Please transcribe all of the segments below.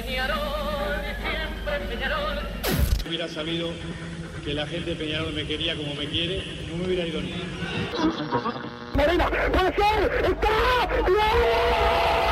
Peñarol, siempre Peñarol. hubiera sabido que la gente de Peñarol me quería como me quiere, no me hubiera ido ni. Morena, puede ser, está, Seguro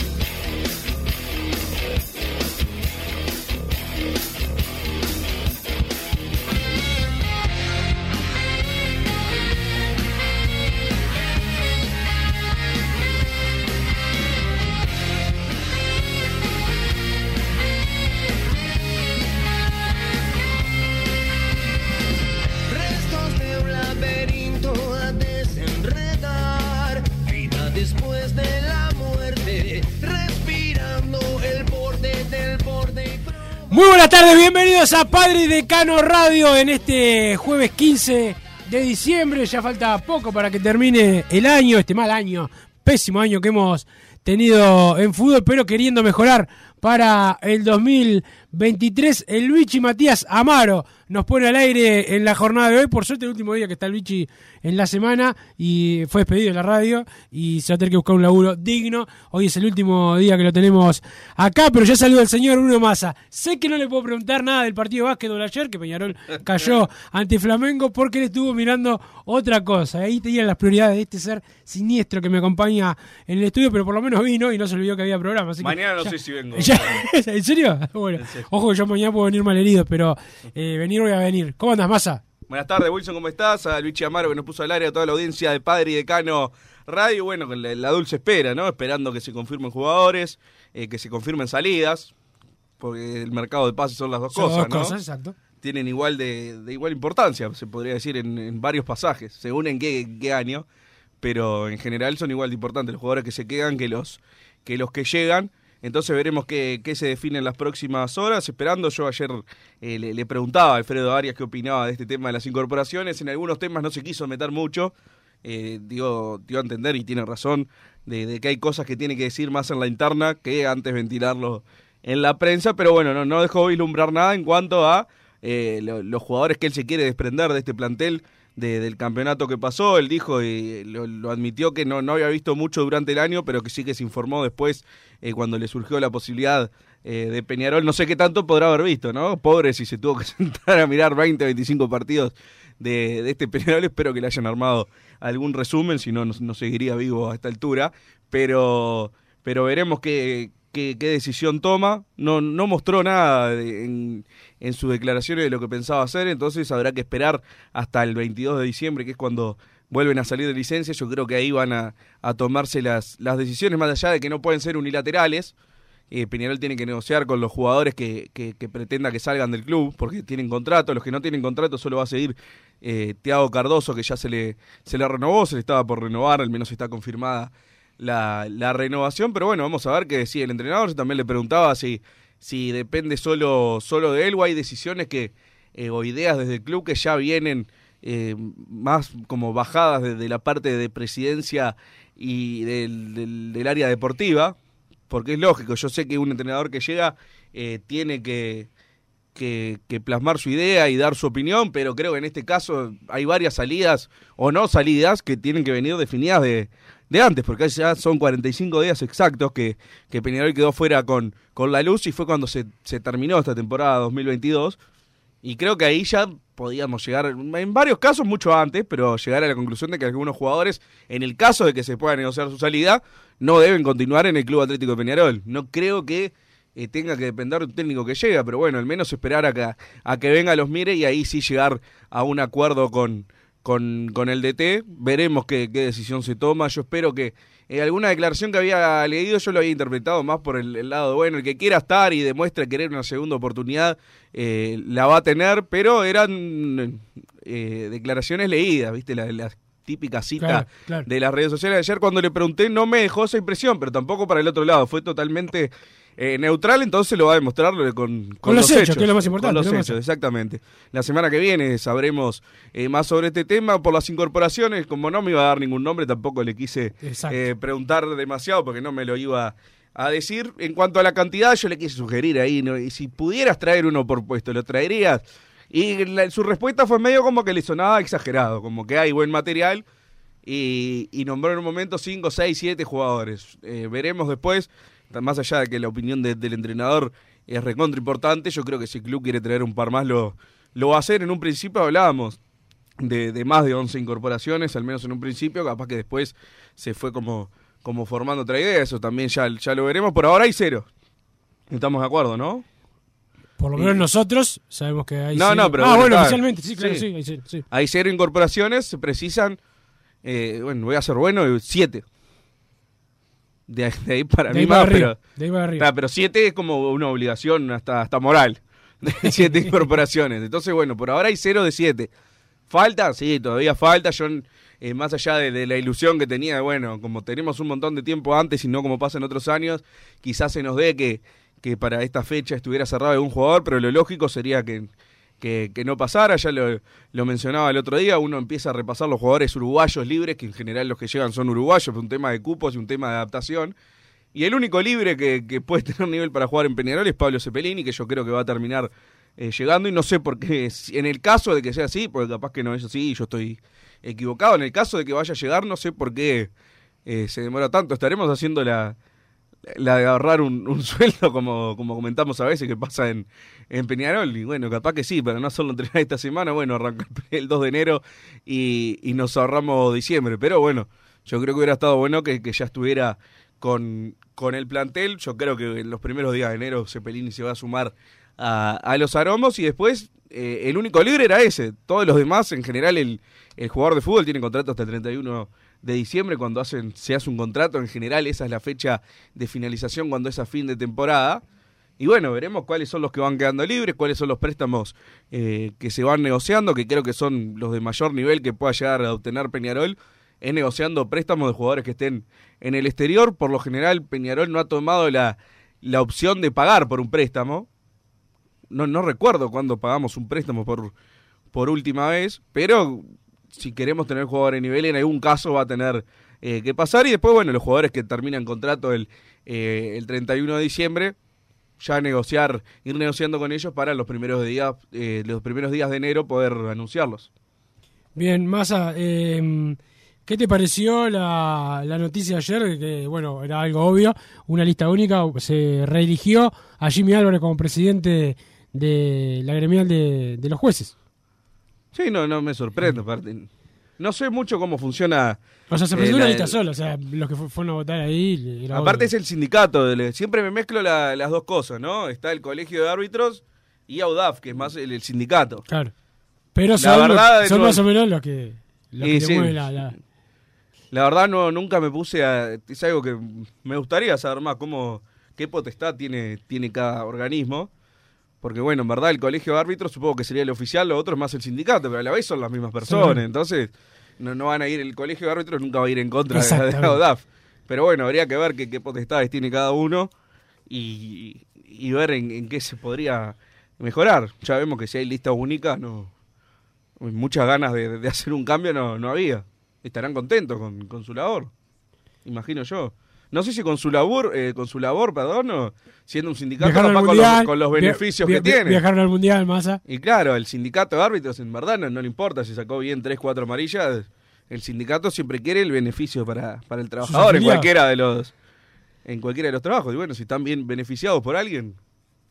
Bienvenidos a Padre Decano Radio en este jueves 15 de diciembre. Ya falta poco para que termine el año, este mal año, pésimo año que hemos tenido en fútbol, pero queriendo mejorar para el 2023. El Luigi Matías Amaro nos pone al aire en la jornada de hoy. Por suerte, el último día que está el Luigi en la semana y fue despedido de la radio y se va a tener que buscar un laburo digno. Hoy es el último día que lo tenemos acá, pero ya salió el señor Bruno Massa. Sé que no le puedo preguntar nada del partido de básquetbol ayer, que Peñarol cayó ante Flamengo porque él estuvo mirando otra cosa. Ahí tenían las prioridades de este ser siniestro que me acompaña en el estudio, pero por lo menos vino y no se olvidó que había programa. así que Mañana no ya- sé si vengo. ya- ¿En serio? Bueno, ojo que yo mañana puedo venir mal herido, pero eh, venir voy a venir. ¿Cómo andas, Massa? Buenas tardes, Wilson, ¿cómo estás? A Luigi Amaro que nos puso al área, a toda la audiencia de Padre y Decano Radio. Bueno, con la, la dulce espera, ¿no? Esperando que se confirmen jugadores, eh, que se confirmen salidas, porque el mercado de pases son las dos Son cosas, dos ¿no? cosas, exacto. Tienen igual de, de igual importancia, se podría decir, en, en varios pasajes, según en qué, qué año, pero en general son igual de importantes los jugadores que se quedan que los que, los que llegan. Entonces veremos qué, se define en las próximas horas. Esperando, yo ayer eh, le, preguntaba a Alfredo Arias qué opinaba de este tema de las incorporaciones. En algunos temas no se quiso meter mucho. Eh, dio, a entender, y tiene razón, de, que hay cosas que tiene que decir más en la interna que antes ventilarlo en la prensa. Pero bueno, no, dejó vislumbrar nada en cuanto a eh, lo- los jugadores que él se quiere desprender de este plantel de- del campeonato que pasó. Él dijo y lo, lo admitió que no, no había visto mucho durante el año, pero que sí que se informó después eh, cuando le surgió la posibilidad eh, de Peñarol. No sé qué tanto podrá haber visto, ¿no? Pobre si se tuvo que sentar a mirar 20, 25 partidos de, de este Peñarol. Espero que le hayan armado algún resumen, si no, no, no seguiría vivo a esta altura. Pero, pero veremos qué, qué, decisión toma. No, no mostró nada en, en sus declaraciones de lo que pensaba hacer, entonces habrá que esperar hasta el 22 de diciembre, que es cuando vuelven a salir de licencia. Yo creo que ahí van a, a tomarse las, las decisiones, más allá de que no pueden ser unilaterales. Eh, Peñarol tiene que negociar con los jugadores que, que, que pretenda que salgan del club, porque tienen contrato. Los que no tienen contrato solo va a seguir eh, Tiago Cardoso, que ya se le, se le renovó, se le estaba por renovar, al menos está confirmada la, renovación. Pero bueno, vamos a ver qué decía el entrenador. Yo también le preguntaba si, si depende solo, solo de él o hay decisiones que eh, o ideas desde el club que ya vienen eh, más como bajadas desde la parte de presidencia y del, del, del área deportiva, porque es lógico, yo sé que un entrenador que llega eh, tiene que, que, que plasmar su idea y dar su opinión, pero creo que en este caso hay varias salidas o no salidas que tienen que venir definidas de, de antes, porque ya son 45 días exactos que, que Peñarol quedó fuera con, con la luz y fue cuando se, se terminó esta temporada 2022. Y creo que ahí ya podíamos llegar, en varios casos mucho antes, pero llegar a la conclusión de que algunos jugadores, en el caso de que se pueda negociar su salida, no deben continuar en el Club Atlético de Peñarol. No creo que eh, tenga que depender de un técnico que llega, pero bueno, al menos esperar a que, a que venga los mire y ahí sí llegar a un acuerdo con, con, con el DT. Veremos qué, qué decisión se toma. Yo espero que eh, alguna declaración que había leído yo lo había interpretado más por el, el lado bueno. El que quiera estar y demuestre querer una segunda oportunidad eh, la va a tener, pero eran eh, declaraciones leídas, ¿viste? La, la típica cita Claro, claro. de las redes sociales. Ayer cuando le pregunté no me dejó esa impresión, pero tampoco para el otro lado. Fue totalmente eh, neutral, entonces lo va a demostrar con, con, los hechos, que es lo más importante, Con los hechos, exactamente. La semana que viene sabremos eh, más sobre este tema. Por las incorporaciones, como no me iba a dar ningún nombre, tampoco le quise eh, preguntar demasiado porque no me lo iba a decir. En cuanto a la cantidad, yo le quise sugerir ahí, ¿no? y si pudieras traer uno por puesto, ¿lo traerías? Y la- su respuesta fue medio como que le sonaba exagerado, como que hay buen material y, y nombró en un momento 5, 6, 7 jugadores. Veremos después, más allá de que la opinión de- del entrenador es recontra importante, yo creo que si el club quiere traer un par más lo, lo va a hacer. En un principio hablábamos de, de más de 11 incorporaciones, al menos en un principio, capaz que después se fue como, como formando otra idea, eso también ya, ya lo veremos. Por ahora hay cero. Estamos de acuerdo, ¿no? Por lo menos nosotros sabemos que hay. No, cero. no, pero Ah, bueno, bueno, oficialmente, sí, claro, Sí. sí, hay cero, sí. Hay cero incorporaciones, se precisan, eh, bueno, voy a ser bueno, siete. De, ahí- de ahí para De mí ahí más, arriba, pero, de ahí para pero siete es como una obligación hasta, hasta moral. De siete incorporaciones. Entonces, bueno, por ahora hay cero de siete. ¿Falta? Sí, todavía falta. Yo, eh, más allá de, de la ilusión que tenía, de, bueno, como tenemos un montón de tiempo antes y no como pasa en otros años, quizás se nos dé que, que para esta fecha estuviera cerrado algún jugador, pero lo lógico sería que, que, no pasara. Ya lo, mencionaba el otro día, uno empieza a repasar los jugadores uruguayos libres, que en general los que llegan son uruguayos, un tema de cupos y un tema de adaptación. Y el único libre que, que puede tener nivel para jugar en Peñarol es Pablo Cepelini, que yo creo que va a terminar eh, llegando. Y no sé por qué, en el caso de que sea así, porque capaz que no es así y yo estoy equivocado, en el caso de que vaya a llegar, no sé por qué eh, se demora tanto. Estaremos haciendo la, la de ahorrar un, sueldo, como, como comentamos a veces que pasa en, en Peñarol. Y bueno, capaz que sí, para no solo entrenar esta semana, bueno, arranca el 2 de enero y, y nos ahorramos diciembre. Pero bueno, yo creo que hubiera estado bueno que, que ya estuviera con, con el plantel. Yo creo que en los primeros días de enero Cepelini se va a sumar a, a los aromos y después eh, el único libre era ese. Todos los demás, en general, el, el jugador de fútbol tiene contrato hasta el 31 de diciembre. Cuando se hace un contrato, en general, esa es la fecha de finalización cuando es a fin de temporada. Y bueno, veremos cuáles son los que van quedando libres, cuáles son los préstamos eh, que se van negociando, que creo que son los de mayor nivel que pueda llegar a obtener Peñarol, es negociando préstamos de jugadores que estén en el exterior. Por lo general, Peñarol no ha tomado la, la opción de pagar por un préstamo. No, no recuerdo cuándo pagamos un préstamo por, por última vez, pero si queremos tener jugadores de nivel, en algún caso va a tener eh, que pasar. Y después, bueno, los jugadores que terminan contrato el, eh, el 31 de diciembre, ya negociar, ir negociando con ellos para los primeros días, eh, los primeros días de enero poder anunciarlos. Bien, Massa, eh, ¿qué te pareció la, la noticia ayer? Que, bueno, era algo obvio, una lista única, se reeligió a Jimmy Álvarez como presidente de la gremial de, de los jueces. Sí, no, no me sorprende. aparte. No sé mucho cómo funciona. O sea, se eh, presentó la- una lista sola, o sea, los que fu- fueron a votar ahí... era Aparte obvio. es el sindicato. del- Siempre me mezclo la- las dos cosas, ¿no? Está el colegio de árbitros y AUDAF, que es más el, el sindicato. Claro. Pero La son, verdad, son no- más o menos los que, los Y que te sí. mueven la... la- La verdad no nunca me puse a... Es algo que me gustaría saber más, cómo, qué potestad tiene, tiene cada organismo. Porque bueno, en verdad el colegio de árbitros supongo que sería el oficial, lo otro es más el sindicato, pero a la vez son las mismas personas. Sí. Entonces no, no van a ir, el colegio de árbitros nunca va a ir en contra de la ODAF. Pero bueno, habría que ver qué, qué potestades tiene cada uno y, y ver en, en qué se podría mejorar. Ya vemos que si hay lista única, no muchas ganas de, de hacer un cambio no, no había. Estarán contentos con, con su labor, imagino yo. No sé si con su labor, eh, con su labor, perdón, o siendo un sindicato con los, con los beneficios via- que tiene. Viajaron al mundial, Massa. Y claro, el sindicato de árbitros en verdad no, no le importa si sacó bien 3, 4 amarillas. El sindicato siempre quiere el beneficio para, para el trabajador en cualquiera de los en cualquiera de los trabajos. Y bueno, si están bien beneficiados por alguien,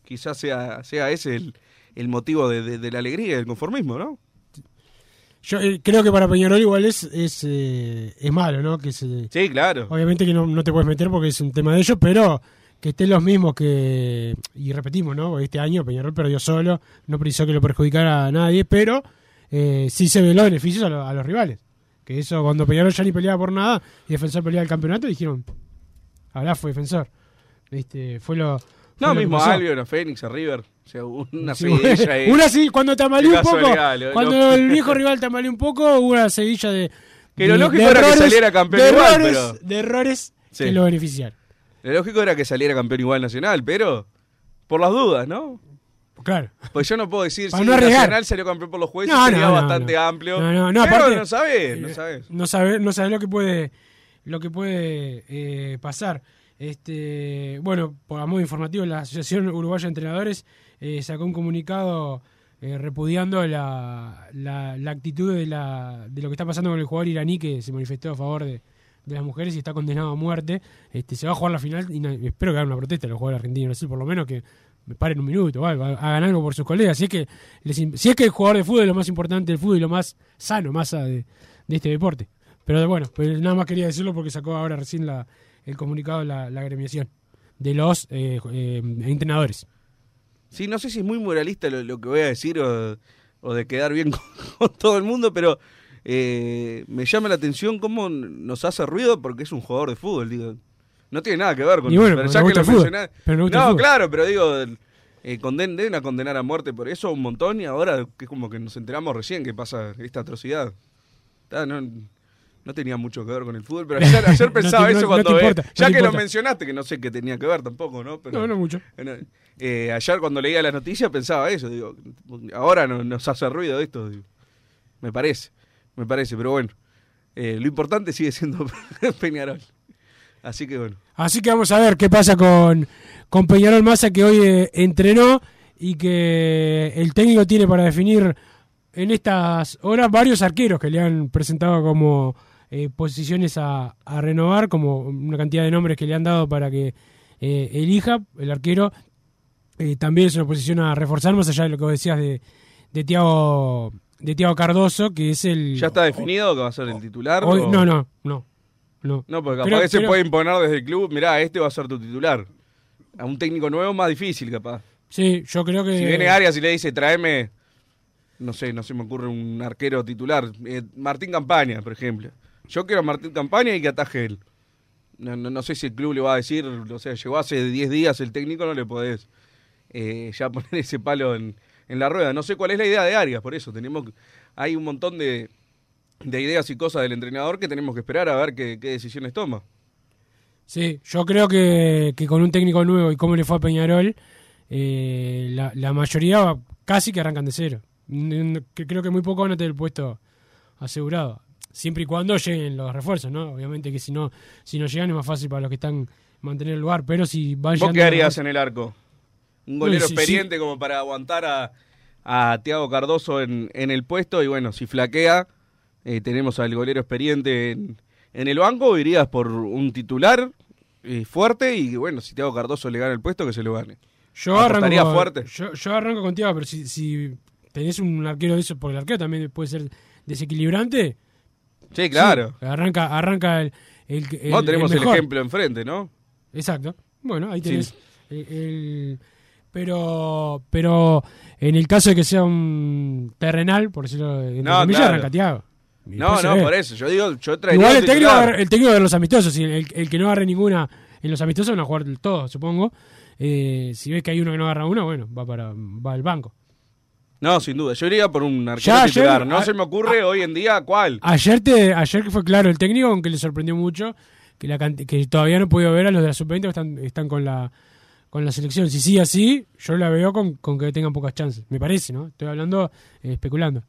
quizás sea, sea ese el, el motivo de, de- de la alegría y del conformismo, ¿no? Yo eh, creo que para Peñarol igual es es, eh, es malo, ¿no? Que se, Sí, claro. obviamente que no, no te puedes meter porque es un tema de ellos, pero que estén los mismos que... Y repetimos, ¿no? Este año Peñarol perdió solo, no precisó que lo perjudicara a nadie, pero eh, sí se veló beneficios a, lo- a los rivales. Que eso, cuando Peñarol ya ni peleaba por nada y Defensor peleaba el campeonato, dijeron, ahora fue Defensor. ¿Viste? Fue lo. No, mismo a Albion, a Fénix, a River. O sea, una Sí, seguidilla ahí. una sí, cuando tambaleó un poco, lo- cuando el viejo rival tambaleó un poco, hubo una seguilla de. Que lo de- lógico de era que saliera campeón de igual, errores, pero- De errores Sí. que lo beneficiaron. Lo lógico era que saliera campeón igual nacional, pero por las dudas, ¿no? Claro. Pues yo no puedo decir Para si no. Nacional salió campeón por los jueces, No, sería no, no, bastante no. amplio. No, no, no, pero aparte- no sabes, no Eh, sabes. No sabe, no sabe lo que puede, lo que puede eh, pasar. Este, bueno, por modo informativo, la Asociación Uruguaya de Entrenadores eh, sacó un comunicado eh, repudiando la, la, actitud de, la, de lo que está pasando con el jugador iraní que se manifestó a favor de, las mujeres y está condenado a muerte. Este, se va a jugar la final y espero que haga una protesta los jugadores argentinos y por lo menos que me paren un minuto o algo, hagan algo por sus colegas. Si es que, les si es que el jugador de fútbol es lo más importante del fútbol y lo más sano, más de este deporte. Pero bueno, pues nada más quería decirlo porque sacó ahora recién la, el comunicado la, la agremiación de los eh, eh, entrenadores. Sí, no sé si es muy moralista lo, lo que voy a decir o, o de quedar bien con, con todo el mundo, pero eh, me llama la atención cómo nos hace ruido porque es un jugador de fútbol, digo. No tiene nada que ver con Y bueno, pero ya que lo mencionás- No, claro, pero digo, eh, conden- deben a condenar a muerte por eso un montón y ahora que es como que nos enteramos recién que pasa esta atrocidad. Está, no, no tenía mucho que ver con el fútbol, pero ayer, ayer No pensaba te- eso no cuando te ve- importa, no ya te que lo mencionaste, que no sé qué tenía que ver tampoco, ¿no? Pero, No, no mucho. eh, ayer cuando leía las noticias pensaba eso, digo, ahora no, nos hace ruido esto, digo. me parece, me parece, pero bueno, eh, lo importante sigue siendo Peñarol. Así que bueno. Así que vamos a ver qué pasa con, con Peñarol Massa que hoy eh, entrenó y que el técnico tiene para definir en estas horas varios arqueros que le han presentado como eh, posiciones a, a renovar, como una cantidad de nombres que le han dado para que eh, elija el arquero. Eh, también es una posición a reforzar, más allá de lo que vos decías de, de Tiago de Tiago Cardoso, que es el... ¿Ya está definido que va a ser el titular? hoy- o- no, no, no. No, No, porque capaz que se puede imponer desde el club, mirá, este va a ser tu titular. A un técnico nuevo más difícil, capaz. Sí, yo creo que... Si viene Arias y le dice, tráeme, no sé, no se me ocurre un arquero titular, eh, Martín Campaña, por ejemplo. Yo quiero a Martín Campaña y que ataje él. No, no, no sé si el club le va a decir, o sea, llegó hace 10 días el técnico, no le podés eh, ya poner ese palo en, en la rueda. No sé cuál es la idea de Arias, por eso tenemos hay un montón de, de ideas y cosas del entrenador que tenemos que esperar a ver qué, decisiones toma. Sí, yo creo que, que con un técnico nuevo y cómo le fue a Peñarol, eh, la, la mayoría casi que arrancan de cero. Creo que muy poco van a tener el puesto asegurado. Siempre y cuando lleguen los refuerzos, ¿no? Obviamente que si no, si no llegan es más fácil para los que están mantener el lugar, pero si van ¿Vos qué harías en el arco? Un golero experiente como para aguantar a, a Tiago Cardoso en, en el puesto y bueno, si flaquea, eh, tenemos al golero experiente en, en el banco, irías por un titular eh, fuerte y bueno, si Tiago Cardoso le gana el puesto, que se lo gane. Yo arranco, ¿Apostaría con- fuerte? Yo, yo arranco contigo, pero si, si tenés un arquero de eso, porque el arquero también puede ser desequilibrante. Sí, claro. sí, arranca, arranca el, el, el- no tenemos el ejemplo enfrente, ¿no? Exacto. Bueno, ahí tenés Sí. el, pero pero en el caso de que sea un terrenal, por decirlo entre No, comillas, claro. arranca Thiago. Y No, no, por eso. Yo digo, yo traería Igual el técnico, el técnico de los amistosos, el, el que no agarre ninguna en los amistosos van a jugar todos, supongo. Eh, si ves que hay uno que no agarra una, bueno, va para va al banco. No, sin duda. Yo iría por un arquero Ya ayer-. No a- se me ocurre hoy en día cuál. Ayer te, ayer que fue claro el técnico, aunque le sorprendió mucho, que la que todavía no he podido ver a los de la sub-20 que están, están con la con la selección. Si sigue así, yo la veo con, con que tengan pocas chances. Me parece, ¿no? Estoy hablando, eh, especulando.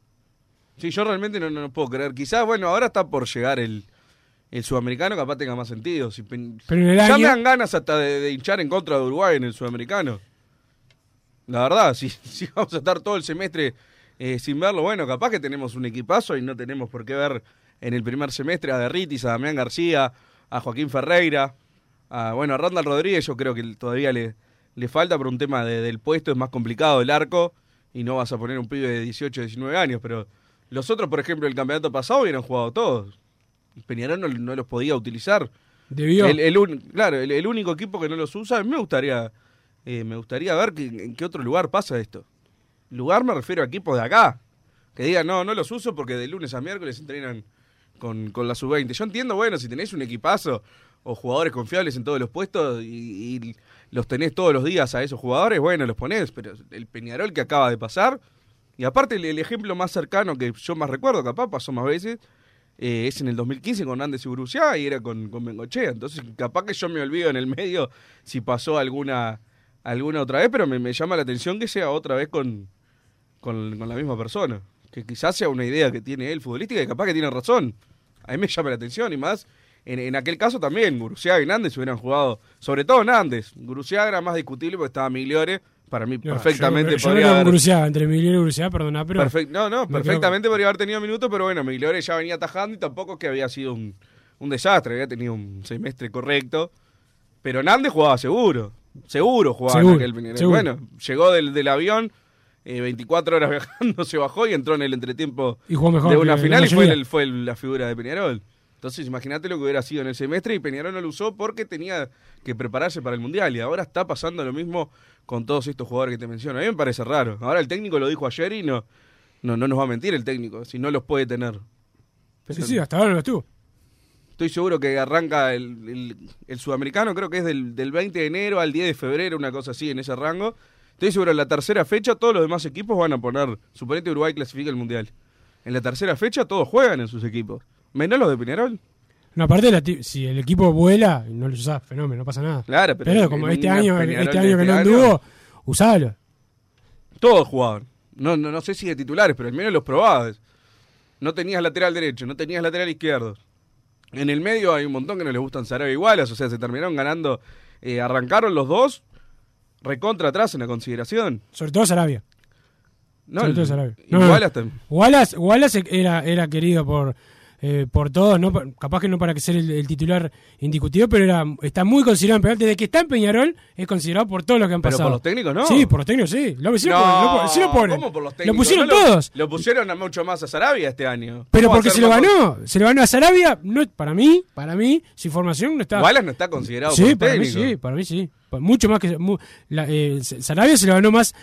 Sí, yo realmente no, no, no puedo creer. Quizás, bueno, ahora está por llegar el, el sudamericano, capaz tenga más sentido. Si Pero en el ya año- me dan ganas hasta de, de hinchar en contra de Uruguay en el sudamericano. La verdad, si, si vamos a estar todo el semestre eh, sin verlo, bueno, capaz que tenemos un equipazo y no tenemos por qué ver en el primer semestre a Derritis, a Damián García, a Joaquín Ferreira, a, bueno, a Randall Rodríguez yo creo que todavía le, le falta por un tema de- del puesto, es más complicado el arco y no vas a poner un pibe de 18, 19 años, pero los otros, por ejemplo, el campeonato pasado hubieran jugado todos. Peñarol no, no los podía utilizar. Debió. El, el un- claro, el, el único equipo que no los usa, me gustaría, eh, me gustaría ver en qué otro lugar pasa esto. Lugar me refiero a equipos de acá. Que digan, no, no los uso porque de lunes a miércoles entrenan con, con la sub-20. Yo entiendo, bueno, si tenéis un equipazo o jugadores confiables en todos los puestos y, y los tenés todos los días a esos jugadores, bueno, los ponés, pero el Peñarol que acaba de pasar, y aparte el, el ejemplo más cercano que yo más recuerdo, capaz pasó más veces, eh, es en el 2015 con Andes y Bruciá y era con, con Bengochea. Entonces, capaz que yo me olvido en el medio si pasó alguna alguna otra vez, pero me, me llama la atención que sea otra vez con, con, con la misma persona. Que quizás sea una idea que tiene él futbolística y capaz que tiene razón. A mí me llama la atención y más. En, en aquel caso también, Guruciaga y Nández hubieran jugado, sobre todo Nández. Guruciaga era más discutible porque estaba Migliore. Para mí, No, perfectamente yo, yo podría creo haber- entre Migliore y Gruciaga, perdona, pero. Perfect- no, no, me perfectamente podría haber tenido minutos, pero bueno, Migliore ya venía atajando y tampoco es que había sido un, un desastre, había tenido un semestre correcto. Pero Nández jugaba seguro, seguro jugaba en aquel Peñarol. seguro. Bueno, llegó del, del avión, eh, 24 horas viajando, se bajó y entró en el entretiempo Y jugó mejor de una final y fue, el- fue el- la figura de Peñarol. Entonces, imagínate lo que hubiera sido en el semestre y Peñarol no lo usó porque tenía que prepararse para el Mundial. Y ahora está pasando lo mismo con todos estos jugadores que te menciono. A mí me parece raro. Ahora el técnico lo dijo ayer y no, no, no nos va a mentir el técnico, si no los puede tener. Sí, sí, hasta ahora no estuvo. Estoy seguro que arranca el, el- el sudamericano, creo que es del, del 20 de enero al 10 de febrero, una cosa así, en ese rango. Estoy seguro en la tercera fecha todos los demás equipos van a poner, suponete Uruguay clasifica el Mundial. En la tercera fecha todos juegan en sus equipos. Menos los de Peñarol. No, aparte, la si el equipo vuela, no lo usás, fenómeno, no pasa nada. Claro, pero como este año, Peñarol este año que no este anduvo, año- usalo. Todos jugaban. No, no, no sé si de titulares, pero al menos los probabas. No tenías lateral derecho, no tenías lateral izquierdo. En el medio hay un montón que no les gustan Sarabia igualas, o sea, se terminaron ganando. eh, arrancaron los dos recontra atrás en la consideración. Sobre todo Sarabia. No, Sobre todo Sarabia. Igualas tam- Wallace, Wallace era, era querido por, eh, por todos, no pa- capaz que no para que ser el, el titular indiscutido, pero era, está muy considerado en Peñarol. Desde que está en Peñarol es considerado por todos los que han Pero pasado. por los técnicos, ¿no? Sí, por los técnicos, sí. Lo, sí lo No, ponen, lo ponen, sí lo ponen. ¿cómo por los Lo técnicos? pusieron No todos. Lo pusieron a mucho más a Sarabia este año. Pero ¿Cómo va a porque se lo ganó, se lo ganó a Sarabia, no, para mí, para mí, su formación no está. Wallace no está considerado Sí, por para mí técnicos. sí, para mí sí. Mucho más que. mu- la, eh, Sarabia se lo ganó más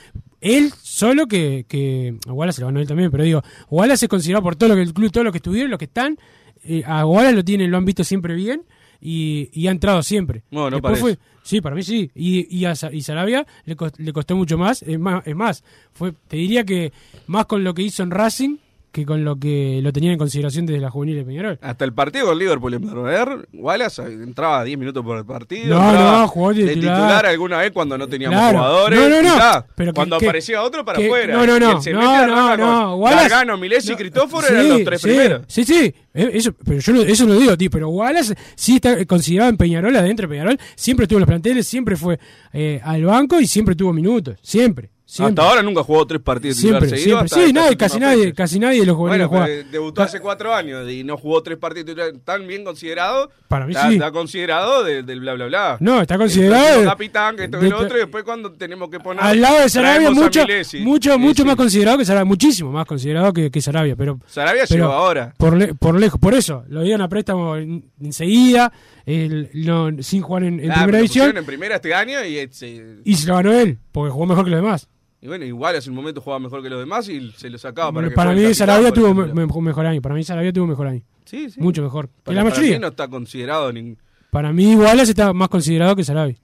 él solo que. que a Wallace se lo ganó él también, pero digo, Wallace es considerado por todo lo que el club, todos los que estuvieron, los que están. eh, a Wallace lo tienen, lo han visto siempre bien y, y ha entrado siempre. No, no parece. fue, Sí, para mí sí. Y, y a y Sarabia le, le costó mucho más. Es más, es más fue, te diría que más con lo que hizo en Racing que con lo que lo tenían en consideración desde la juvenil de Peñarol. Hasta el partido con Liverpool en Berber, Wallace entraba 10 minutos por el partido. No, entraba no, jugó de de titular. titular alguna vez cuando no teníamos Claro. jugadores. No, no, no. Pero que- cuando que- aparecía otro para que- afuera. no, no, no, no, no, no, Wallace- Gargano, Milesi y Cristóforo sí, eran los tres sí, primeros. Sí, sí, eh, eso, pero yo no- eso lo digo, tío, pero Wallace sí está considerado en Peñarol, adentro de Peñarol, siempre estuvo en los planteles, siempre fue eh, al banco y siempre tuvo minutos, siempre. Siempre. Hasta ahora nunca jugó tres partidos Siempre, titulares siempre. seguidos. Sí, nadie, casi nadie, casi nadie de los juveniles Bueno, juega. pero debutó hace cuatro años y no jugó tres partidos tan bien considerado. Para mí está, sí. está considerado de- del bla bla bla. No, está considerado capitán, que esto y lo otro, y después cuando tenemos que poner. Al lado de Sarabia, mucho, Milesi. mucho, Sí, mucho sí. más considerado que Sarabia, muchísimo más considerado que, que Sarabia, pero Sarabia pero llegó ahora. Por, le- por lejos, por eso, lo dieron a préstamo en- enseguida, el- no, sin jugar en, en Ah, primera división, en primera este año y, eh, se- y se lo ganó él, porque jugó mejor que los demás. Y bueno, igual hace un momento jugaba mejor que los demás y se lo sacaba para, Para, que el mí Sarabia tuvo me- me- mejor año, para mí Sarabia tuvo mejor año, Sí, sí. mucho mejor. Que Para, la para mayoría. mí no está considerado ni... Para mí Wallace está más considerado que Sarabia.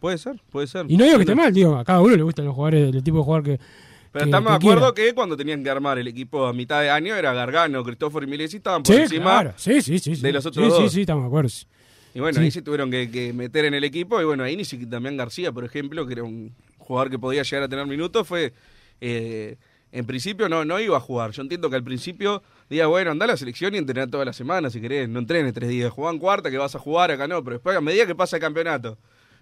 Puede ser, puede ser. Y no digo que esté mal, digo, a cada uno le gustan los jugadores, el tipo de jugador que... Pero que- estamos de que acuerdo quiera. que cuando tenían que armar el equipo a mitad de año era Gargano, Cristóforo y Milesi estaban por Sí, encima. claro, sí, sí, sí, sí. de los otros sí, sí, dos. sí, estamos de acuerdo. Y bueno, Sí. ahí se tuvieron que, que meter en el equipo. Y bueno, ahí ni siquiera Damián García, por ejemplo, que era un jugador que podía llegar a tener minutos, fue. eh, en principio no, no iba a jugar. Yo entiendo que al principio diga, bueno, anda a la selección y entrenar toda la semana si querés. No entrenes tres días. Juegan cuarta que vas a jugar, acá no. Pero después, a medida que pasa el campeonato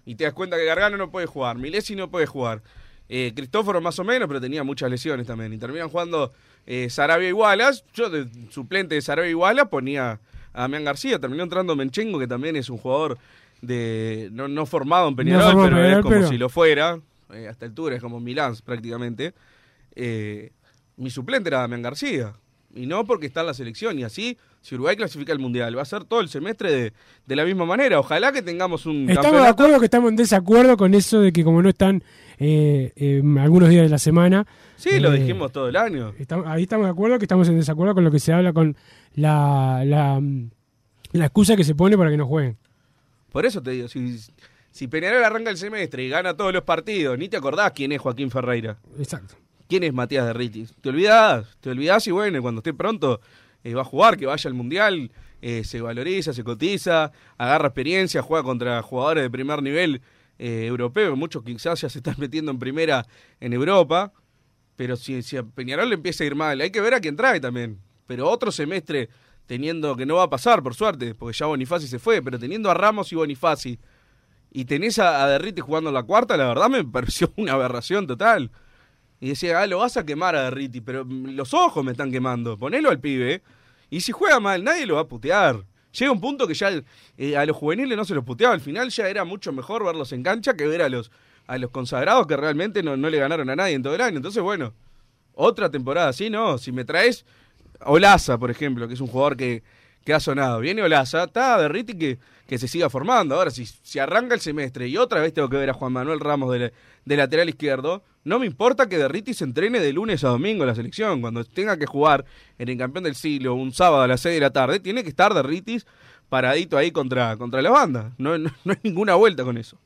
y te das cuenta que Gargano no puede jugar, Milesi no puede jugar. Eh, Cristóforo más o menos, pero tenía muchas lesiones también. Y terminan jugando eh, Sarabia y Wallace. Yo de suplente de Sarabia y Wallace ponía a Damián García. Terminó entrando Menchengo, que también es un jugador de no, no formado en Peñarol, pero Peñarol, es como pero- si lo fuera. Eh, hasta altura es como Milán prácticamente. Eh, mi suplente era Damián García. y no porque está en la selección. Y así, si Uruguay clasifica al Mundial, va a ser todo el semestre de, de la misma manera. Ojalá que tengamos un Estamos de acuerdo que estamos en desacuerdo con eso de que como no están eh, eh, algunos días de la semana. Sí, lo dijimos todo el año. estamos- ahí estamos de acuerdo que estamos en desacuerdo con lo que se habla con la, la, la excusa que se pone para que no jueguen. Por eso te digo, si, si Peñarol arranca el semestre y gana todos los partidos, ni te acordás quién es Joaquín Ferreira. Exacto. ¿Quién es Matías de Ritis? Te olvidás, te olvidás y bueno, cuando esté pronto eh, va a jugar, que vaya al Mundial, eh, se valoriza, se cotiza, agarra experiencia, juega contra jugadores de primer nivel eh, europeo, muchos quizás ya se están metiendo en primera en Europa, pero si, si a Peñarol le empieza a ir mal, hay que ver a quién trae también. Pero otro semestre teniendo, que no va a pasar por suerte, porque ya Bonifaci se fue, pero teniendo a Ramos y Bonifaci, y tenés a, a jugando la cuarta, la verdad me pareció una aberración total. Y decía, ah, lo vas a quemar a Derriti, pero los ojos me están quemando. Ponelo al pibe. Y si juega mal, nadie lo va a putear. Llega un punto que ya eh, a los juveniles no se los puteaba. Al final ya era mucho mejor verlos en cancha que ver a los, a los consagrados que realmente no, no le ganaron a nadie en todo el año. Entonces, bueno, otra temporada así, ¿no? Si me traes Olaza, por ejemplo, que es un jugador que, que ha sonado. Viene Olaza, está Derriti que, que se siga formando. Ahora, si, si arranca el semestre y otra vez tengo que ver a Juan Manuel Ramos de, la- de lateral izquierdo, no me importa que Derriti se entrene de lunes a domingo en la selección. Cuando tenga que jugar en el campeón del siglo un sábado a las 6 de la tarde, tiene que estar Derritis paradito ahí contra, contra la banda. No, no, no hay ninguna vuelta con eso.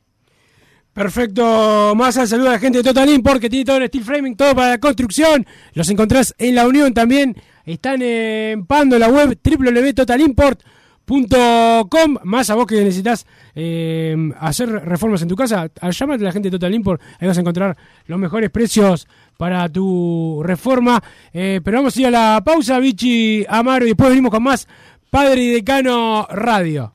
Perfecto, más al saludo a la gente de Total Import que tiene todo en steel framing, todo para la construcción. Los encontrás en la Unión también. Están en Pando, la web www.totalimport.com. Más a vos que necesitas eh, hacer reformas en tu casa, llámate a la gente de Total Import. Ahí vas a encontrar los mejores precios para tu reforma. Eh, pero vamos a ir a la pausa, Vichy Amaro, y después venimos con más Padre y Decano Radio.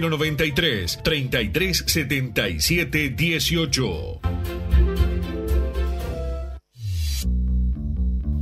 093 3377 18.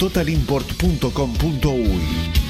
www.totalimport.com.uy.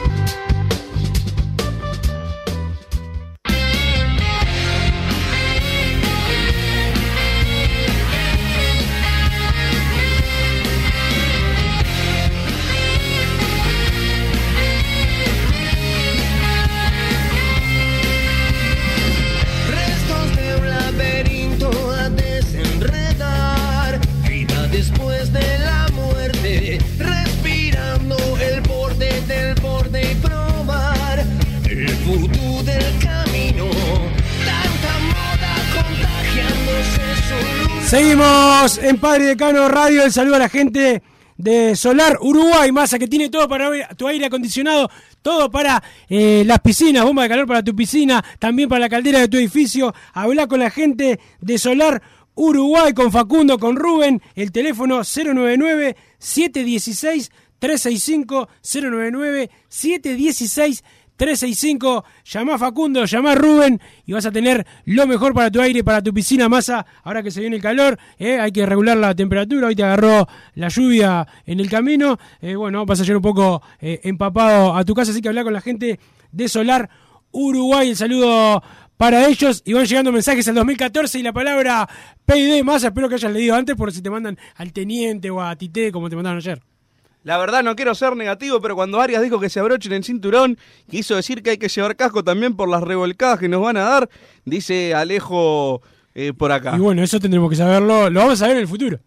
Seguimos en Padre Decano Radio. El saludo a la gente de Solar Uruguay, masa que tiene todo para tu aire acondicionado, todo para eh, las piscinas, bomba de calor para tu piscina, también para la caldera de tu edificio. Habla con la gente de Solar Uruguay, con Facundo, con Rubén, el teléfono 099 716 365 099 716 365, llama a Facundo, llama a Rubén y vas a tener lo mejor para tu aire, para tu piscina, masa. Ahora que se viene el calor, eh, hay que regular la temperatura. Hoy te agarró la lluvia en el camino. eh, bueno, vas a llegar un poco eh, empapado a tu casa, así que habla con la gente de Solar Uruguay. El saludo para ellos y van llegando mensajes al 2014 y la palabra PID más. Espero que hayas leído antes por si te mandan al teniente o a Tite como te mandaron ayer. La verdad no quiero ser negativo, pero cuando Arias dijo que se abrochen el cinturón, quiso decir que hay que llevar casco también por las revolcadas que nos van a dar, dice Alejo eh, por acá. Y bueno, eso tendremos que saberlo, lo vamos a ver en el futuro.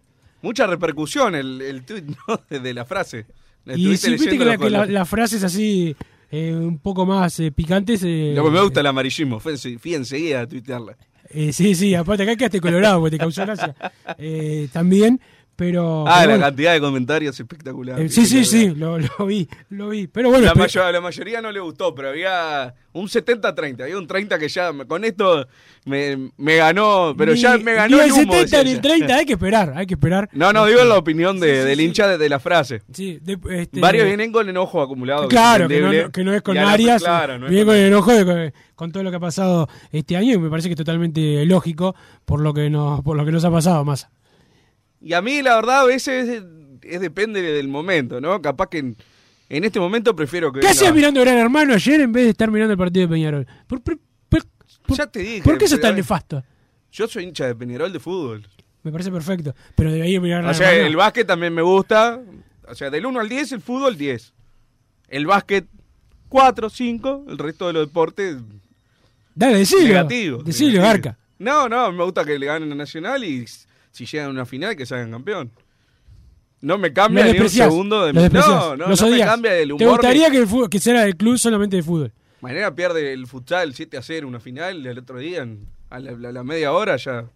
Mucha repercusión el, el tuit ¿no? de, la frase. La Y si viste que, la- que con la- la- las frases así eh, un poco más eh, picantes. eh, Lo que me gusta el amarillismo, fui enseguida a tuitearla. eh, sí, sí, aparte acá quedaste colorado porque te causó gracia. Eh, también, pero. Ah, pero la bueno, cantidad de comentarios espectacular. eh, sí, sí, sí, lo, lo vi, lo vi. Pero bueno, la, espe- mayo- a la mayoría no le gustó, pero había un 70-30, había un 30 que ya con esto me, me ganó, pero ni- ya me ganó ni el el humo. 70 decía ni el ella. 30, hay que esperar, hay que esperar. No, no, digo la opinión de, del hincha de, de la frase. Sí, de- este- Varios vienen con enojo acumulado. Claro, que no, endeble. que no es con Arias, claro, no es viene con- con el enojo de- con, con todo lo que ha pasado este año y me parece que es totalmente lógico por lo que nos, por lo que nos ha pasado más. Y a mí, la verdad, a veces es, es depende del momento, ¿no? Capaz que en, en este momento prefiero que. ¿Qué hacías mirando Gran Hermano ayer en vez de estar mirando el partido de Peñarol? ¿Por, por- por- Ya te dije. ¿por qué eso es tan pero- nefasto? Yo soy hincha de Peñarol de fútbol. Me parece perfecto. Pero debería mirar Gran O sea, Hermano. el básquet también me gusta. O sea, del 1 al 10, el fútbol 10. El básquet 4, 5. El resto de los deportes Dale, decilo. negativo. Decilo. Garca. No, no, me gusta que le ganen a Nacional y si llegan a una final que salgan campeón. No me cambia ni un segundo de despreciás, No, no, los no me cambia el humor. ¿Te gustaría que, el fútbol- que sea el club solamente de fútbol? Mañana pierde el futsal 7 a 0 una final el otro día a la, la- la media hora ya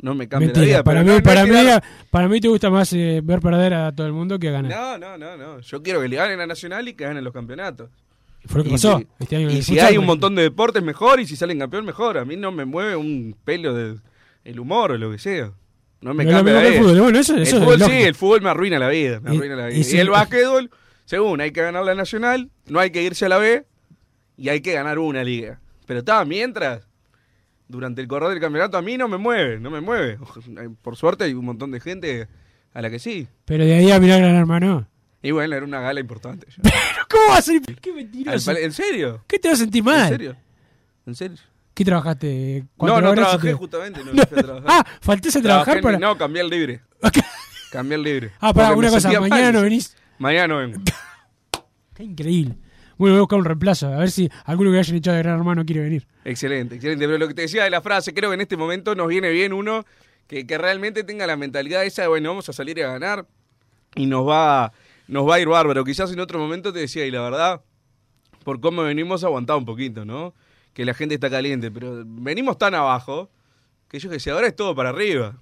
no me cambia Mentira, la vida. para, mí, no- para, mí, tirar- para mí te gusta más eh, ver perder a todo el mundo que ganar. No, no, no, no. Yo quiero que le ganen a Nacional y que ganen los campeonatos. Fue lo que Y pasó si- este año Y si futsal, hay un montón de deportes, mejor. Y si salen campeón, mejor. A mí no me mueve un pelo de el humor o lo que sea. No me No es cambia la que el vida. fútbol. Bueno, eso- eso el es fútbol sí, lógico. el fútbol me arruina la vida. Me Y- arruina la y vida. Y, sí. el básquetbol, según, hay que ganar la Nacional, no hay que irse a la B y hay que ganar una liga. Pero está, mientras, durante el correr del campeonato, a mí no me mueve, no me mueve. Por suerte hay un montón de gente a la que sí. Pero de ahí a mirar Gran Hermano. Y bueno, era una gala importante. ya. ¿Cómo va a ser? Qué Al mentiroso. ¿En serio? ¿Qué te vas a sentir mal? ¿En serio? ¿En serio? ¿Qué trabajaste? No, ¿Cuatro no trabajé te- justamente. No, No. fui a trabajar. Ah, faltés a trabajar para. No, cambié el libre. Cambié el libre. Ah, pará, Porque una cosa, mañana mal. no venís. Mañana no vengo. Qué increíble. Bueno, voy a buscar un reemplazo, a ver si alguno que hayan echado de Gran Hermano quiere venir. Excelente, excelente. Pero lo que te decía de la frase, creo que en este momento nos viene bien uno que, que realmente tenga la mentalidad esa de, bueno, vamos a salir a ganar y nos va, nos va a ir bárbaro. Quizás en otro momento te decía, y la verdad, por cómo venimos, aguantado un poquito, ¿no? Que la gente está caliente, pero venimos tan abajo que yo que sé, ahora es todo para arriba.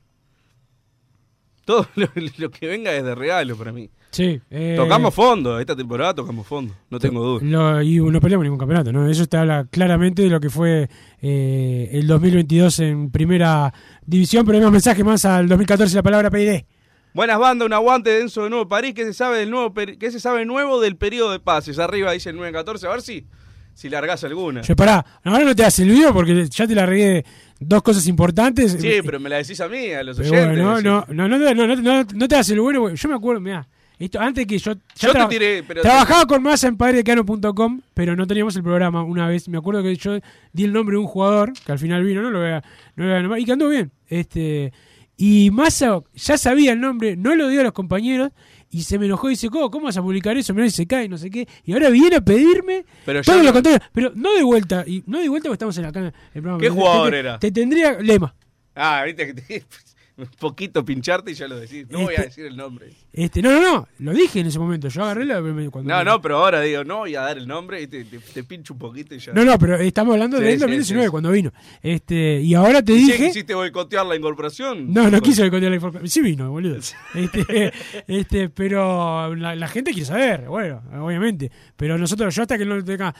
Todo lo, lo que venga es de regalo para mí. Sí. eh, Tocamos fondo, esta temporada tocamos fondo, no tengo duda. lo- y no peleamos ningún campeonato, ¿no? Eso te habla claramente de lo que fue eh, el 2022 en primera división, pero hay más mensaje más al 2014 la palabra PID. Buenas bandas, un aguante de Enzo de Nuevo París. ¿Qué se sabe del nuevo qué se sabe nuevo del periodo de pases? Arriba dice el 914. A ver si, si largás alguna. Yo, pará, ahora no te hace el video porque ya te la regué dos cosas importantes. Sí, pero me la decís a mí, a los oyentes. no, no, no, no, no, no, no, no te hace el bueno. Yo me acuerdo, mira, esto antes que yo. Yo te tiré, pero- Trabajaba con masa en padredecano.com, pero no teníamos el programa una vez. Me acuerdo que yo di el nombre de un jugador que al final vino, no lo voy a, no lo voy a nombrar, y que andó bien. Este, y Massa ya sabía el nombre, no lo dio a los compañeros. Y se me enojó y dice, ¿cómo, cómo vas a publicar eso? Mirá, y se cae, no sé qué. Y ahora viene a pedirme Pero todo lo no- contrario. Pero no de vuelta. Y no de vuelta porque estamos en la el programa. ¿Qué jugador te- era? Te tendría lema. Ah, viste que te- un poquito pincharte y ya lo decís. No voy a Este- decir el nombre. Este, no, no, no, lo dije en ese momento. Yo agarré la. Cuando No, no, pero ahora digo, no voy a dar el nombre y te, te- te pincho un poquito y ya. No, no, pero estamos hablando Sí, del sí, 2019 sí, cuando vino. Este, y ahora te ¿Y si dije. quisiste boicotear la incorporación? No, no quiso contar la información. Sí vino, boludo. Este, este, pero la, la gente quiere saber, bueno, obviamente. Pero nosotros, yo hasta que no lo tenga.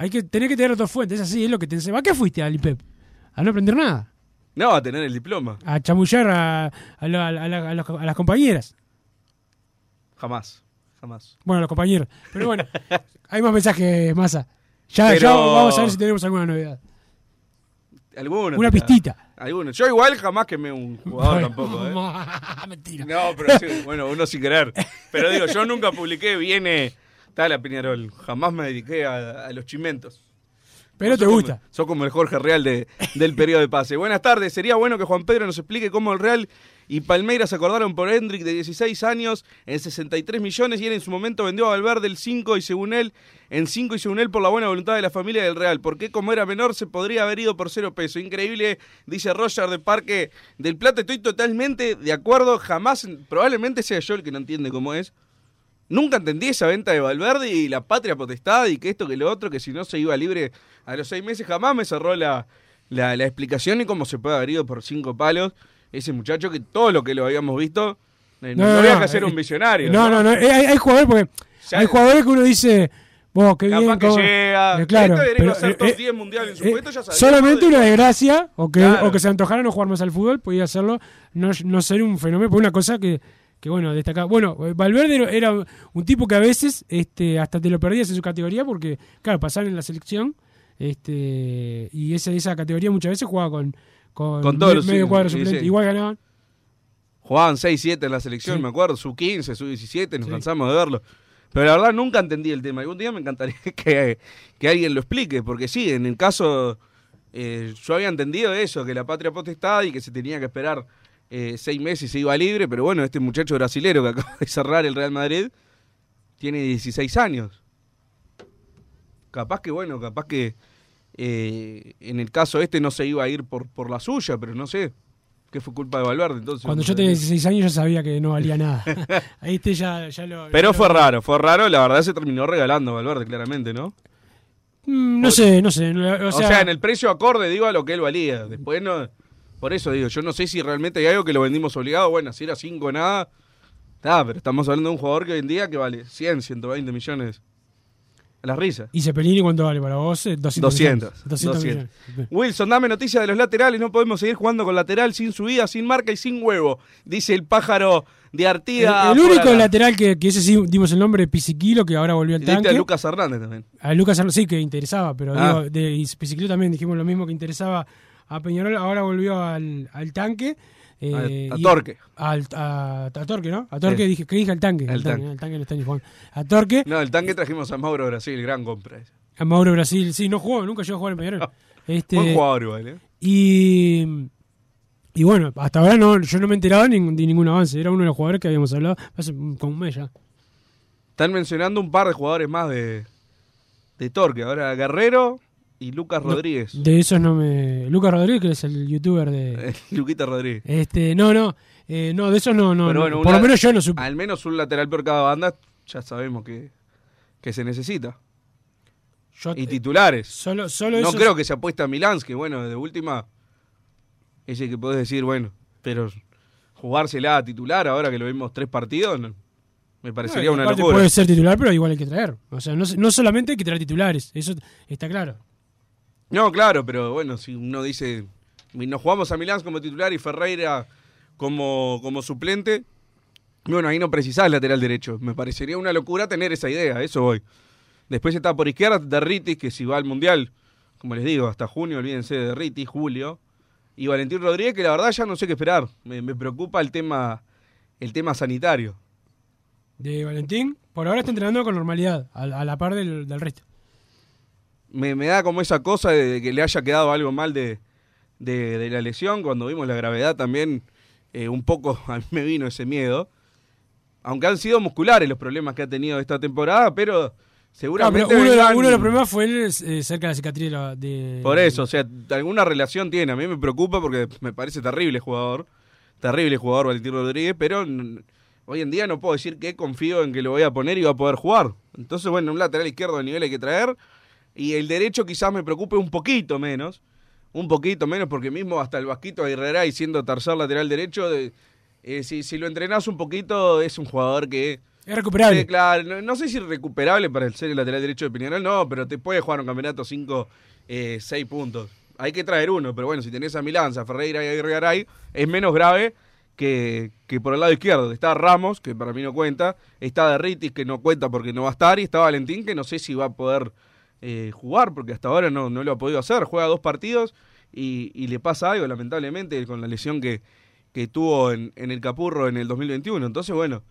Hay que tener que tener otras fuentes, es así, es lo que te enseña. ¿A qué fuiste al IPEP? A no aprender nada. No, a tener el diploma. A chamullar a, a, la- a la- a los- a las compañeras. Jamás, jamás. Bueno, a los compañeros. Pero bueno, hay más mensajes, masa. Ya, Pero- ya vamos a ver si tenemos alguna novedad. Alguno. Una pistita. Alguno. Yo igual jamás quemé un jugador tampoco, ¿eh? Mentira. No, pero sí, bueno, uno sin querer. Pero digo, yo nunca publiqué, viene Tala Piñarol. Jamás me dediqué a, a los chimentos. Pero te gusta. Como, sos como el Jorge Real de, del periodo de pase. Buenas tardes, sería bueno que Juan Pedro nos explique cómo el Real y Palmeiras se acordaron por Hendrik de 16 años en 63 millones y él en su momento vendió a Valverde el 5 y según él, en 5 y según él por la buena voluntad de la familia del Real. ¿Por qué como era menor se podría haber ido por cero peso? Increíble, dice Roger de Parque del Plata. Estoy totalmente de acuerdo, jamás, probablemente sea yo el que no entiende cómo es. Nunca entendí esa venta de Valverde y la patria potestad y que esto que lo otro, que si no se iba libre a los seis meses, jamás me cerró la, la, la explicación y cómo se puede haber ido por cinco palos ese muchacho que todo lo que lo habíamos visto, eh, no, había que un eh, visionario. No, no, no. eh, Hay, hay jugadores porque. Ya- hay jugadores que uno dice. Vos, qué Capaz bien. que cómo-". llega, Eh, claro. esto debería pero, ser eh, top eh, 10 mundial en su eh, momento, ya sabíamos Solamente de- una desgracia, o que, Claro. o que se antojara no jugar más al fútbol, podía hacerlo, no, no ser un fenómeno, por una cosa que, que bueno, destacaba. Bueno, eh, Valverde era- un tipo que a veces este, hasta te lo perdías en su categoría, porque, claro, pasar en la selección, este y esa, esa categoría muchas veces jugaba con, con, Con todos medio cuadro sí, suplente. sí. Igual ganaban. Jugaban 6-7 en la selección, me acuerdo, su 15, su 17, nos cansamos de verlo. Pero la verdad nunca entendí el tema. Algún día me encantaría que, que alguien lo explique, porque sí, en el caso, eh, yo había entendido eso, que la patria potestad y que se tenía que esperar eh, seis meses se iba libre, pero bueno, este muchacho brasilero que acaba de cerrar el Real Madrid tiene 16 años. Capaz que, bueno, capaz que eh, en el caso este no se iba a ir por, por la suya, pero no sé. Que fue culpa de Valverde, entonces. Cuando yo tenía 16 años ya sabía que no valía nada. Ahí este ya, ya lo... Pero ya fue lo- raro, fue raro, la verdad se terminó regalando Valverde, claramente, ¿no? Mm, no sé, no sé. no- O sea, en el precio acorde, digo, a lo que él valía. Después no. Por eso digo, yo no sé si realmente hay algo que lo vendimos obligado. Bueno, si era 5 nada. Está, pero estamos hablando de un jugador que hoy en día que vale 100, 120 millones. A la risa. ¿Y Cepelini cuánto vale para vos? Eh, 200. 200. millones. 200 200. millones. Wilson, dame noticia de los laterales. No podemos seguir jugando con lateral sin subida, sin marca y sin huevo. Dice el pájaro de Artigas. el único lateral que, que ese sí dimos el nombre de Pisiquilo, que ahora volvió al tanque. a Lucas Hernández también. A Lucas Arno- sí, que interesaba, pero Ah. digo, de Pisiquilo también dijimos lo mismo que interesaba a Peñarol, ahora volvió al, al tanque. eh, A- a y- Torque. Al, a, a Torque, ¿no? A Torque Sí. dije, ¿qué dije? Al tanque. Al tanque, tanque. no está ni jugando. A Torque, No, el tanque trajimos a Mauro Brasil, gran compra. esa. a Mauro Brasil, sí, no jugó, nunca llegó a jugar en Peñarol. Este, Buen jugador igual, ¿eh? Y, y bueno, hasta ahora no, yo no me he enterado de ningún, de ningún avance. Era uno de los jugadores que habíamos hablado hace como un mes ya. Están mencionando un par de jugadores más de, de Torque. Ahora Guerrero y Lucas Rodríguez. De esos no me. Lucas Rodríguez, que es el youtuber de. Luquita Rodríguez. Este, no, no. eh, no, de esos no, no. Pero bueno, por lo menos yo no supe. Al menos un lateral por cada banda, ya sabemos que, que se necesita. Yo- y titulares. Solo, solo no esos- creo que se apuesta a Milán, que bueno, de última, ese que podés decir, bueno, pero jugársela a titular ahora que lo vimos tres partidos, no, me parecería No, una locura. Puede ser titular, pero igual hay que traer. O sea, no, no solamente hay que traer titulares, eso está claro. No, claro, pero bueno, si uno dice, nos jugamos a Milán como titular y Ferreira como, como suplente, bueno, ahí no precisás lateral derecho. Me parecería una locura tener esa idea, eso voy. Después está por izquierda Derritis, que si va al Mundial, como les digo, hasta junio, olvídense de Derritis, julio. Y Valentín Rodríguez, que la verdad ya no sé qué esperar. Me, preocupa el tema, el tema sanitario. De Valentín, por ahora está entrenando con normalidad, a, a la par del resto. Me, me da como esa cosa de, que le haya quedado algo mal de, de, de la lesión. Cuando vimos la gravedad también, eh, un poco a mí me vino ese miedo. Aunque han sido musculares los problemas que ha tenido esta temporada, pero Ah, seguramente... pero uno, de los- vendrán- uno de los problemas fue el, eh, cerca de la cicatriz de de... Por eso, o sea, alguna relación tiene. A mí me preocupa porque me parece terrible jugador. Terrible jugador Valentín Rodríguez, pero hoy en día no puedo decir que confío en que lo voy a poner y va a poder jugar. Entonces, bueno, un lateral izquierdo de nivel hay que traer. Y el derecho quizás me preocupe un poquito menos. Un poquito menos, porque mismo hasta el Vasquito Aguirrera y siendo tercer lateral derecho, de- eh, si, si lo entrenás un poquito, es un jugador que... Es recuperable. Sí, claro, no, no sé si recuperable para el ser el lateral derecho de Peñarol, no, pero te puede jugar un campeonato 5, 6 puntos. Hay que traer uno, pero bueno, si tenés a Milanza, Ferreira y Aguirre es menos grave que, que por el lado izquierdo. Está Ramos, que para mí no cuenta, está Derritis, que no cuenta porque no va a estar, y está Valentín, que no sé si va a poder eh, jugar, porque hasta ahora no, no lo ha podido hacer. Juega dos partidos y, le pasa algo, lamentablemente, con la lesión que, que tuvo en, en el Capurro en el 2021. Entonces, bueno,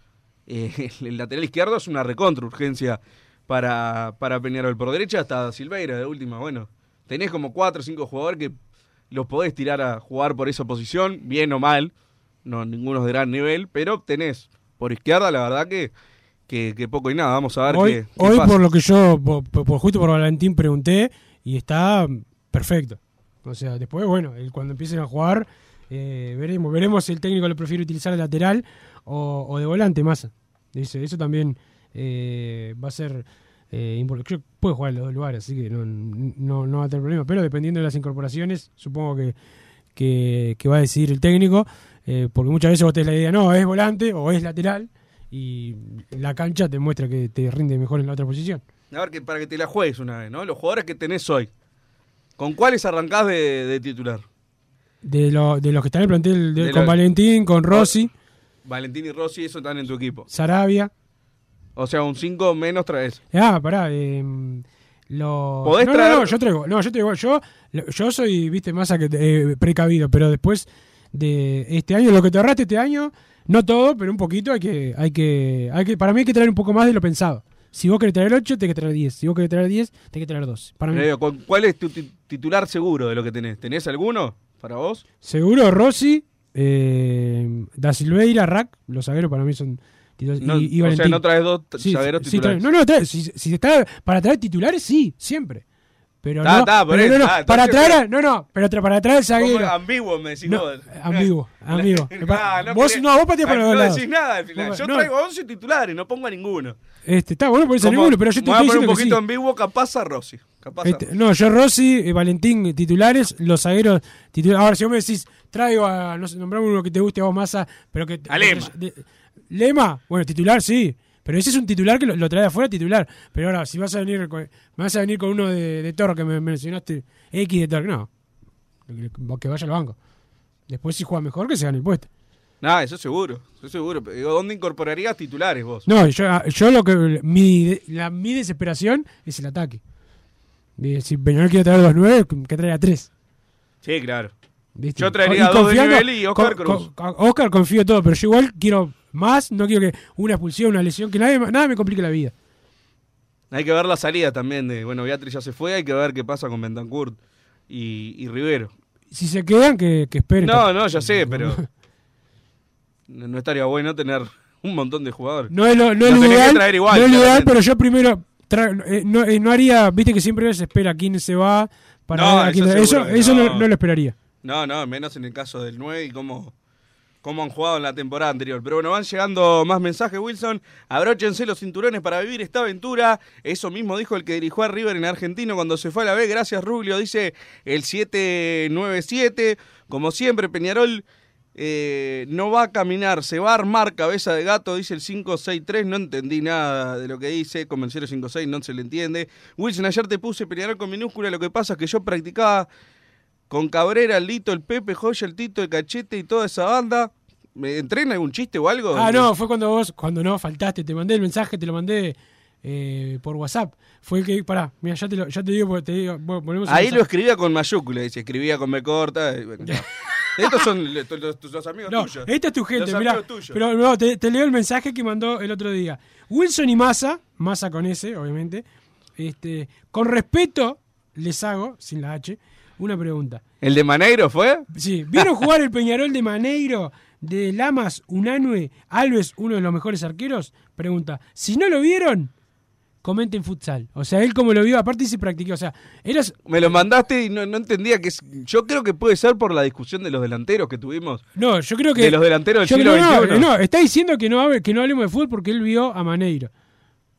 eh, el lateral izquierdo es una recontra urgencia para, para Peñarol. Por derecha hasta Silveira, de última. Bueno, tenés como cuatro o cinco jugadores que los podés tirar a jugar por esa posición, bien o mal. No, ninguno de gran nivel, pero tenés por izquierda, la verdad que, que, que poco y nada. Vamos a ver hoy, qué, qué hoy pasa. por lo que yo, por, justo por Valentín pregunté, y está perfecto. O sea, después, bueno, el- cuando empiecen a jugar, eh, veremos veremos si el técnico lo prefiere utilizar de lateral o, o de volante, más. Dice, eso también eh, va a ser eh, importante. Yo puedo jugar en los dos lugares, así que no, no, no va a tener problema. Pero dependiendo de las incorporaciones, supongo que, que, que va a decidir el técnico, eh, porque muchas veces vos tenés la idea, no, es volante o es lateral, y la cancha te muestra que te rinde mejor en la otra posición. A ver, que, para que te la juegues una vez, ¿no? Los jugadores que tenés hoy. ¿Con cuáles arrancás de, de titular? De, lo- de los que están en el plantel, de- con Valentín, con Rossi, Valentín y Rossi, eso están en tu equipo. Sarabia. O sea, un 5 menos traes. Ah, pará. eh, lo... ¿Podés no, traer- no, no, yo traigo. No, yo traigo. Yo, yo soy, viste, que, eh, precavido, pero después de este año, lo que te ahorraste este año, no todo, pero un poquito, hay que, hay que, hay que, para mí hay que traer un poco más de lo pensado. Si vos querés traer 8, tenés que traer 10. Si vos querés traer 10, tenés que traer 12. Para mí, Pero digo, ¿con- ¿Cuál es tu ti- titular seguro de lo que tenés? ¿Tenés alguno para vos? seguro Rossi, eh, Da Silveira, Rack, los zagueros para mí son titulares. No, y, y o sea, no traes dos Sí, titulares. trae- no, no, trae- si, si está para traer titulares, sí, siempre. Pero Ta, no, ta, pero eso, no, no, ta, para traer, a- no, no, pero para traer el ¿Cómo zaguero. ambiguo me decís No, vos? ambiguo, ambiguo. Ah, no vos, querés- no, vos pateás por Ah, los No decís nada al final. Yo traigo 11 titulares, no pongo a ninguno. Este, está bueno por eso ninguno, pero yo te voy a poner un poquito sí. ambiguo, capaz a Rossi. Capaz a Este, Rossi. no, yo Rossi, eh, Valentín titulares, los zagueros titulares. Ahora, si vos me decís, traigo a, no sé, nombrame uno que te guste a vos, Massa, pero que... A Lema. de- Lema, bueno, titular sí, pero ese es un titular que lo, lo trae de afuera, titular. Pero ahora, si vas a venir con, vas a venir con uno de, de Toro que me mencionaste, X de Toro, no, que, vaya al banco. Después si juega mejor, que se gane el puesto. Nada, eso seguro. Eso seguro. Pero digo, ¿Dónde incorporarías titulares vos? No, yo, yo lo que, mi, la, mi desesperación es el ataque. Si Peñarol quiere traer dos nueve, que traiga tres. Sí, claro. ¿Viste? Yo traería Y dos de nivel y Oscar con- Cruz. con- Oscar confío todo, pero yo igual quiero más, no quiero que una expulsión, una lesión, que nadie, nada me complique la vida. Hay que ver la salida también de, bueno, Beatriz ya se fue, hay que ver qué pasa con Bentancur y, y Rivero. Si se quedan, que, que esperen. No, no, ya sé, pero no, estaría bueno tener un montón de jugadores. No es lo, no es que ideal, traer igual, no es ideal, pero yo primero eh, no, eh, no haría, viste que siempre se espera quién se va para No, ver a eso quién- eso, no. no lo esperaría. No, no, menos en el caso del 9 y cómo, cómo han jugado en la temporada anterior. Pero bueno, van llegando más mensajes, Wilson. Abróchense los cinturones para vivir esta aventura. Eso mismo dijo el que dirigió a River en Argentino cuando se fue a la B. Gracias, Rubio, dice el 797. Como siempre, Peñarol eh, no va a caminar, se va a armar cabeza de gato, dice el 563. No entendí nada de lo que dice. Como el 056 no se le entiende. Wilson, ayer te puse Peñarol con minúscula. Lo que pasa es que yo practicaba con Cabrera, el Lito, el Pepe, Joya, el Tito, el Cachete y toda esa banda. ¿Me entrena algún chiste o algo? Ah, no, fue cuando vos, cuando no, faltaste, te mandé el mensaje, te lo mandé eh, por WhatsApp. Fue el que, pará, mira, ya te, lo, ya te digo, porque te digo, volvemos a Ahí lo escribía con mayúscula, dice, escribía con B corta. y bueno, no. Estos son los, los- los amigos No, tuyos. esta es tu gente, mirá. Pero no, te, te leo el mensaje que mandó el otro día. Wilson y Massa, Massa con S, obviamente. Este, con respeto, les hago, sin la H, una pregunta. ¿El de Maneiro fue? Sí, ¿vieron jugar el Peñarol de Maneiro, de Lamas, Unanue, Alves, uno de los mejores arqueros? Pregunta. Si no lo vieron, comenten futsal. O sea, él como lo vio, aparte se practicó. O sea, eras, Me lo mandaste y no, no entendía que es... Yo creo que puede ser por la discusión de los delanteros que tuvimos. No, yo creo que. De los delanteros del yo siglo creo- no, XXI. no, está diciendo que no, que no hablemos de fútbol porque él vio a Maneiro.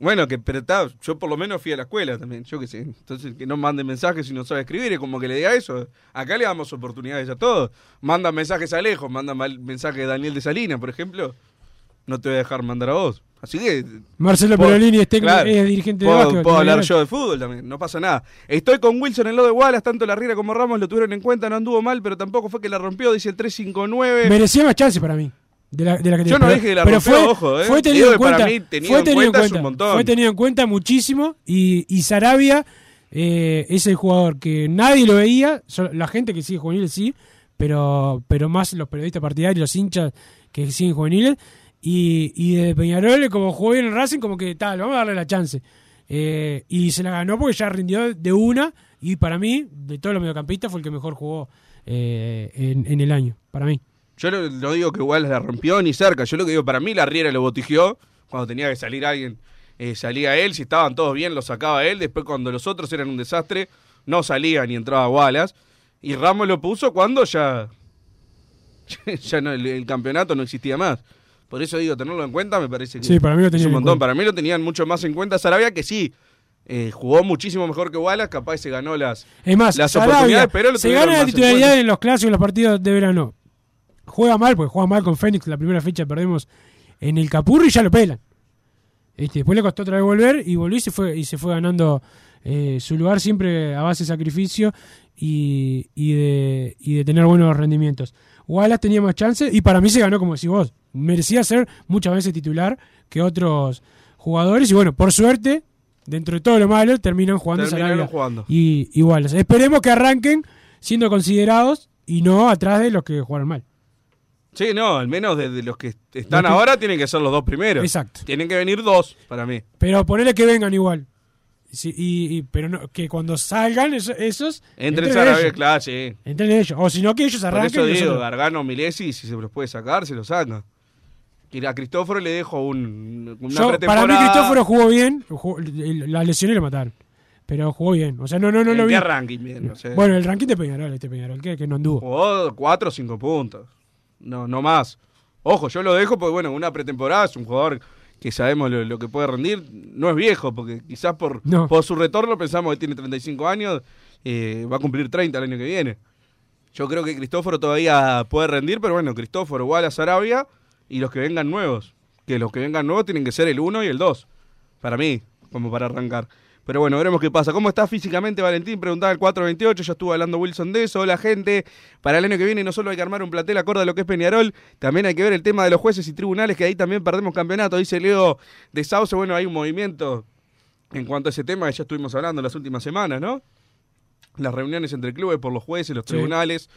Bueno, que pero está, yo por lo menos fui a la escuela también, yo qué sé. Entonces, que no mande mensajes si no sabe escribir, es como que le diga eso. Acá le damos oportunidades a todos. Manda mensajes a lejos, manda mal- mensaje de Daniel de Salinas, por ejemplo. No te voy a dejar mandar a vos. Así que. Marcelo puedo- Perolini es, técnico- claro, es dirigente de puedo, básquetbol. puedo hablar yo de fútbol también, no pasa nada. Estoy con Wilson en lo de Wallace, tanto la Riera como Ramos lo tuvieron en cuenta, no anduvo mal, pero tampoco fue que la rompió, dice el 359. Merecía más chance para mí. De la, de la que Yo no pero- dije que la pero rompió, fue, ojo, eh. fue tenido en cuenta. mí tenido fue en tenido en cuenta montón. Fue tenido en cuenta muchísimo. Y, y Sarabia eh, es el jugador que nadie lo veía. La gente que sigue juveniles sí. Pero, pero más los periodistas partidarios, los hinchas que siguen juveniles. Y, y de Peñarol, como jugó bien en Racing, como que tal, vamos a darle la chance. Eh, y se la ganó porque ya rindió de una. Y para mí, de todos los mediocampistas, fue el que mejor jugó eh, en, en el año. Para mí. Yo no, no digo que igual la rompió ni cerca. Yo lo que digo, para mí la Riera lo botigió. Cuando tenía que salir alguien, eh, salía él. Si estaban todos bien, lo sacaba él. Después, cuando los otros eran un desastre, no salía ni entraba Wallace. Y Ramos lo puso cuando ya. Ya no, el, el campeonato no existía más. Por eso digo, tenerlo en cuenta me parece que Sí, para mí lo es tenían un en montón. Para mí lo tenían mucho más en cuenta Sarabia, que sí. eh, jugó muchísimo mejor que Wallace, capaz se ganó las, Es más, las Sarabia oportunidades, pero lo se gana la en titularidad cuenta. en, los clásicos, en los partidos de verano. Juega mal, porque juega mal con Fénix. La primera fecha perdemos en el Capurri y ya lo pelan. Este, después le costó otra vez volver y volvió y se fue, y se fue ganando eh, su lugar siempre a base de sacrificio y, y de, y de tener buenos rendimientos. Wallace tenía más chance y para mí se ganó, como decís vos. Merecía ser muchas veces titular que otros jugadores. Y bueno, por suerte, dentro de todo lo malo, terminan jugando jugando. y, y Wallace. Esperemos que arranquen siendo considerados y no atrás de los que jugaron mal. Sí, no, al menos de, de los que están Los que- ahora tienen que ser los dos primeros. Exacto. Tienen que venir dos, para mí. Pero ponele que vengan igual. Sí, y, y- pero no, que cuando salgan eso- esos. Entre entren Sarabia, ellos. claro, sí. Entren ellos. O si no, que ellos Por arranquen. eso y digo, nosotros- Gargano, Milesi, si se los puede sacar, se los saca. Y a Cristóforo le dejo un, una Yo- para mí. Cristóforo jugó bien. jugó- el- la lesioné y lo mataron. Pero jugó bien. O sea, no, no, no ¿En lo vi. qué ranking bien? No sé. Bueno, el ranking de Peñarol, este Peñarol, que, que no anduvo. Jugó cuatro o cinco puntos. No, no más. Ojo, yo lo dejo porque, bueno, una pretemporada es un jugador que sabemos lo, lo que puede rendir. No es viejo, porque quizás por, No. por su retorno pensamos que tiene 35 años, eh, va a cumplir 30 el año que viene. Yo creo que Cristóforo todavía puede rendir, pero bueno, Cristóforo, Wallace, Arabia y los que vengan nuevos. Que los que vengan nuevos tienen que ser el 1 y el 2. Para mí, como para arrancar. Pero bueno, veremos qué pasa. ¿Cómo está físicamente Valentín? Preguntaba el 428, ya estuvo hablando Wilson de eso. Hola gente, para el año que viene no solo hay que armar un plantel acorde a lo que es Peñarol, también hay que ver el tema de los jueces y tribunales, que ahí también perdemos campeonato. Dice Leo de Sauce, bueno, hay un movimiento en cuanto a ese tema que ya estuvimos hablando las últimas semanas, ¿no? Las reuniones entre clubes por los jueces, los Sí. tribunales.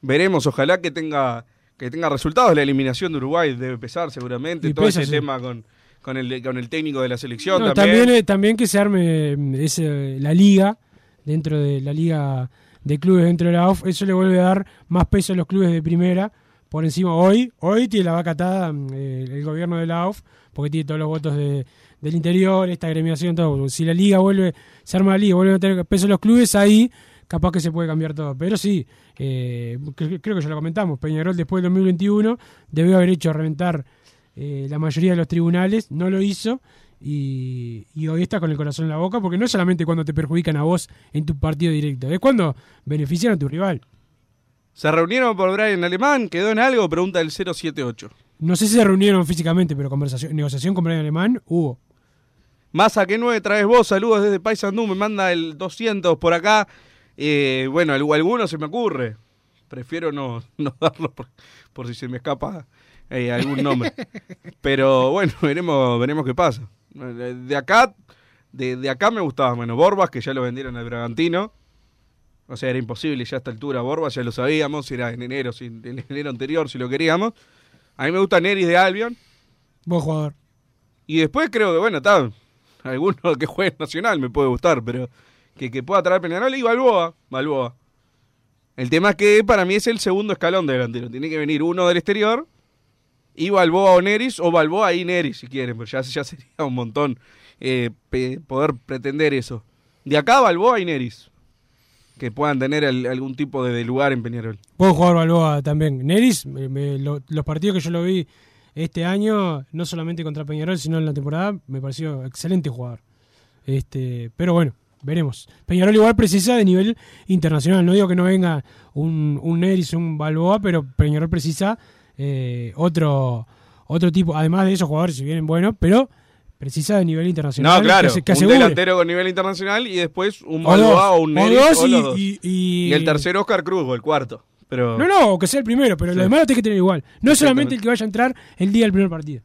Veremos, ojalá que tenga que tenga resultados. La eliminación de Uruguay debe pesar seguramente. Y Todo pesa, ese sí. tema con, con, el, con el técnico de la selección No, también. también, eh, también que se arme mm, ese, la liga, dentro de la liga de clubes dentro de la OF, eso le vuelve a dar más peso a los clubes de primera por encima hoy. Hoy tiene la vaca atada mm, el, el gobierno de la AUF, porque tiene todos los votos de, del interior, esta agremiación, todo. Si la liga vuelve, se arma la liga, vuelven a tener peso los clubes, ahí capaz que se puede cambiar todo. Pero sí, eh, cre- creo que ya lo comentamos, Peñarol después del 2021 debió haber hecho reventar eh, la mayoría de los tribunales, no lo hizo. Y, y hoy está con el corazón en la boca, porque no es solamente cuando te perjudican a vos en tu partido directo, es cuando benefician a tu rival. ¿Se reunieron por Brian Alemán? ¿Quedó en algo? Pregunta el 078. No sé si se reunieron físicamente, pero conversación, negociación con Brian Alemán hubo. Masa, ¿qué nueve traes vos? Saludos desde Paysandú, me manda el 200 por acá. Eh, bueno, al- alguno se me ocurre. Prefiero no, no darlo por, por si se me escapa eh, algún nombre. Pero bueno, veremos, veremos qué pasa. De acá, de, de acá me gustaba, bueno, Borbas, que ya lo vendieron al Bragantino. O sea, era imposible ya a esta altura. Borbas ya lo sabíamos, era en enero, si- en enero anterior si lo queríamos. A mí me gusta Neris de Albion. Buen jugador. Y después creo que, bueno, está. Alguno que juegue Nacional me puede gustar, pero que, que pueda traer Peñarol y Balboa. Balboa. El tema es que para mí es el segundo escalón de delantero. Tiene que venir uno del exterior y Balboa o Neris, o Balboa y Neris si quieren, pero ya, ya sería un montón eh, poder pretender eso. De acá Balboa y Neris. Que puedan tener algún tipo de, lugar en Peñarol. Buen jugador Balboa también. Neris, me- lo- los partidos que yo lo vi este año, no solamente contra Peñarol, sino en la temporada, me pareció excelente jugador. Este, pero bueno, veremos. Peñarol igual precisa de nivel internacional. No digo que no venga un, un Neris, un Balboa, pero Peñarol precisa eh, otro, otro tipo, además de esos jugadores, si vienen buenos, pero precisa de nivel internacional. No, claro. que, se- que un delantero con nivel internacional y después un dos, o un o Neris dos o y- los dos. y- y- el tercero Oscar Cruz o el cuarto. Pero No, no, que sea el primero, pero Sí. lo demás lo tenés que tener igual. No solamente el que vaya a entrar el día del primer partido.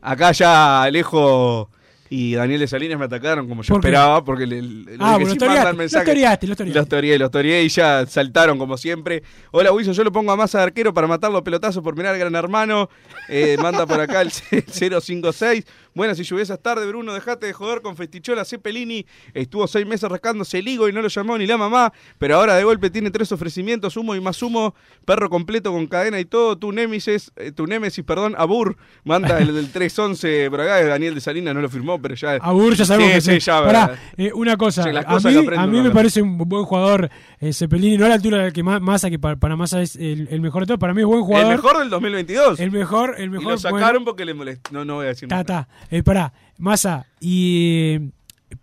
acá ya Alejo y Daniel de Salinas me atacaron como yo esperaba, porque le, le- Ah, que bueno, sí los toreaste, los toreaste, los toreaste. Los toreé, los toreé y ya saltaron como siempre. Hola Wilson, yo lo pongo a masa de arquero para matarlo a pelotazos por mirar al gran hermano. Eh, manda por acá el 056. Buenas y lluviosas tardes, Bruno. Dejate de joder con Festichola Cepelini. Estuvo seis meses rascándose el higo y no lo llamó ni la mamá. Pero ahora de golpe tiene tres ofrecimientos: humo y más humo. Perro completo con cadena y todo. Tu némesis, eh, tu némesis, perdón, Abur. Manda el del 311 por acá. Daniel de Salinas no lo firmó, pero ya. Abur ya sabemos Sí, que sí, sí. ya, Pará, eh, una cosa, Sí, las a mí, aprendo a mí me parece un buen jugador eh, Cepelini, no a la altura del que Massa, que para, para Massa es el, el mejor de todos, para mí es buen jugador. El mejor del 2022. El mejor, el y mejor. lo sacaron porque le molestó. No, no voy a decir Ta, nada. ta. Eh, pará, Massa. Y,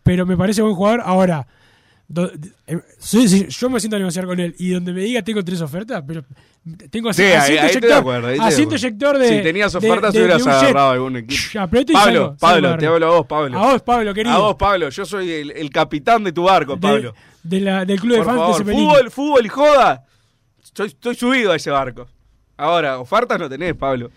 pero me parece buen jugador. Ahora, do- eh, sí, sí, yo me siento a negociar con él. Y donde me diga tengo tres ofertas, pero tengo Sí, asi- ahí- asiento ahí de acuerdo, ahí de asiento de. Si tenías de- ofertas, de- de hubieras agarrado algún equipo. Pablo, salgo, Pablo, salgo te hablo a vos, Pablo. A vos, Pablo, querido. A vos, Pablo. Yo soy el, el capitán de tu barco, Pablo. De, de la, del club de fans de favor, Cepelini. fútbol, fútbol y joda. Estoy, estoy subido a ese barco. Ahora, ofertas no tenés, Pablo.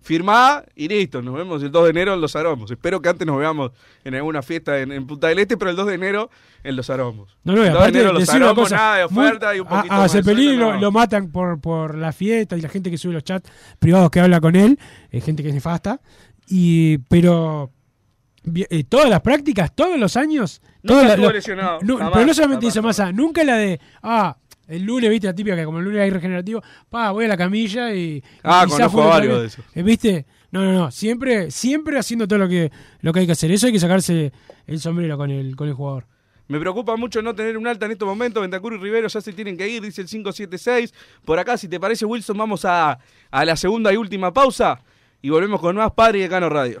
Firmá y listo. Nos vemos el 2 de enero en Los Aromos. Espero que antes nos veamos en alguna fiesta en, en Punta del Este, pero el 2 de enero en Los Aromos. No, no, el 2 de enero en Los Aromos, cosa, nada de muy- oferta y un poquito a, a Cepelini lo, no. lo matan por, por la fiesta y la gente que sube los chats privados que habla con él, eh, gente que es nefasta, y pero eh, todas las prácticas, todos los años, Nunca todas estuvo lesionado, no, jamás, pero no solamente jamás, hizo masa, nunca la de, ah, el lunes, viste la típica que como el lunes hay regenerativo, pa, voy a la camilla y... Ah, y conozco varios vez. de esos. Eh, ¿Viste? No, no, no, siempre, siempre haciendo todo lo que, lo que hay que hacer. Eso hay que sacarse el sombrero con el, con el jugador. Me preocupa mucho no tener un alta en estos momentos. Ventacur y Rivero ya se tienen que ir, dice el 576. Por acá, si te parece, Wilson, vamos a, a la segunda y última pausa y volvemos con más Padre y Decano Radio.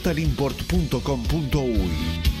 www.totalimport.com.uy.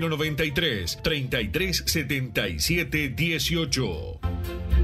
093 33 77 18.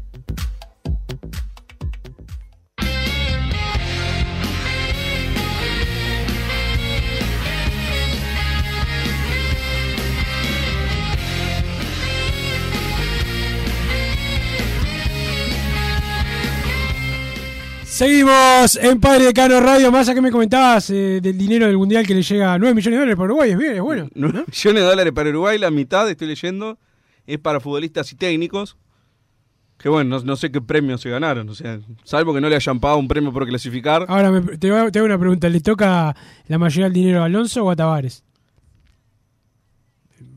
Seguimos en Padre de Cano Radio. Más allá que me comentabas eh, del dinero del mundial que le llega a 9 millones de dólares para Uruguay. Es bien, es bueno. 9 millones de dólares para Uruguay, la mitad, estoy leyendo, es para futbolistas y técnicos. Que bueno, no, no sé qué premios se ganaron. O sea, salvo que no le hayan pagado un premio por clasificar. Ahora me- te, hago- te hago una pregunta. ¿Le toca la mayoría del dinero a Alonso o a Tavares?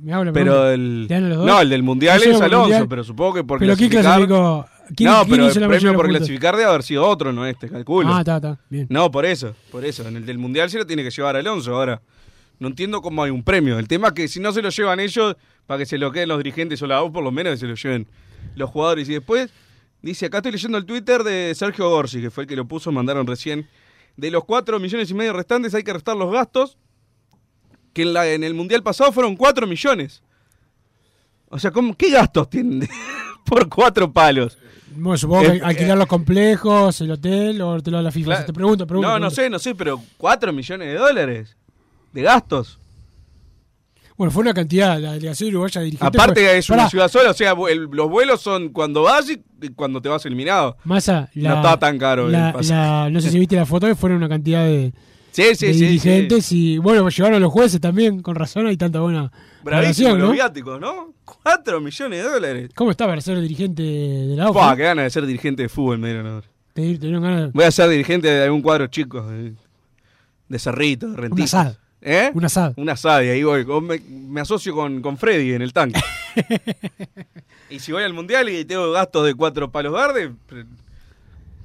Me hago la Pero pregunta. el. ¿Le dan a los dos? No, el del mundial ¿Solo es Alonso, mundial? pero supongo que por ¿Pero quién clasificar. clasificó? ¿Quién- no, quién pero hizo el premio por puntos? clasificar debe haber sido otro, no este, calculo. Ah, está, está. Bien. No, por eso, por eso. En el del mundial se lo tiene que llevar Alonso. Ahora, no entiendo cómo hay un premio. El tema es que si no se lo llevan ellos, para que se lo queden los dirigentes o la voz, por lo menos que se lo lleven los jugadores. Y después, dice, acá estoy leyendo el Twitter de Sergio Gorsi, que fue el que lo puso, mandaron recién. De los 4 millones y medio restantes hay que restar los gastos, que en, la, en el mundial pasado fueron 4 millones. O sea, ¿cómo, ¿qué gastos tienen por cuatro palos? Bueno, supongo que Eh, alquilar los complejos, el hotel o te lo da la FIFA. O sea, te pregunto, pregunto. No, no pregunto. sé, no sé, pero 4 millones de dólares de gastos. Bueno, fue una cantidad, la delegación uruguaya dirigente. Aparte fue- es una ciudad sola, o sea, el- los vuelos son cuando vas y cuando te vas eliminado. Massa, la, no está tan caro la- el la- no sé si viste la foto, que fueron una cantidad de, Sí, sí, de sí, dirigentes y bueno, llevaron a los jueces también, con razón hay tanta buena Bravísimo relación, los ¿no? viáticos, ¿no? 4 millones de dólares. ¿Cómo está para ser dirigente de la Buah, OFA? qué ganas de ser dirigente de fútbol me dieron ahora. Te, dieron ganas de- Voy a ser dirigente de algún cuadro chico. De, de Cerrito, de Rentistas. asado. ¿Eh? Un asado. Un asado, y ahí voy. Me, me asocio con, con Freddy en el tanque. y si voy al mundial y tengo gastos de cuatro palos verdes,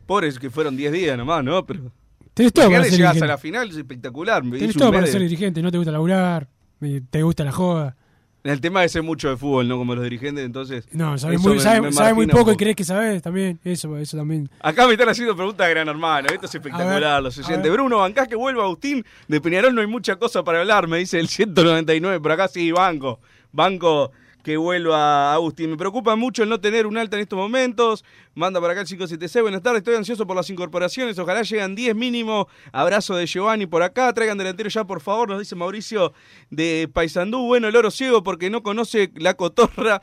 pobres que fueron 10 días nomás, ¿no? Pero. Tenés todo para ser llegás a dirigente. la final, es espectacular. me Tenés todo para ser de- dirigente, no te gusta laburar, te gusta la joda. El tema es ser mucho de fútbol, ¿no? Como los dirigentes, entonces. No, sabes muy, me- sabe- me sabe muy margina un poco y crees que sabes también. Eso, eso también. Acá me están haciendo preguntas de gran hermano. Esto es espectacular, ver, los oyentes. Bruno, bancás que vuelva Agustín. De Peñarol no hay mucha cosa para hablar, me dice el 199. Por acá sí, banco. Banco que vuelva Agustín. Me preocupa mucho el no tener un alta en estos momentos. Manda para acá el 576. Buenas tardes, estoy ansioso por las incorporaciones. Ojalá lleguen 10 mínimo. Abrazo de Giovanni por acá. Traigan delantero ya, por favor, nos dice Mauricio de Paysandú. Bueno, el oro ciego porque no conoce la cotorra.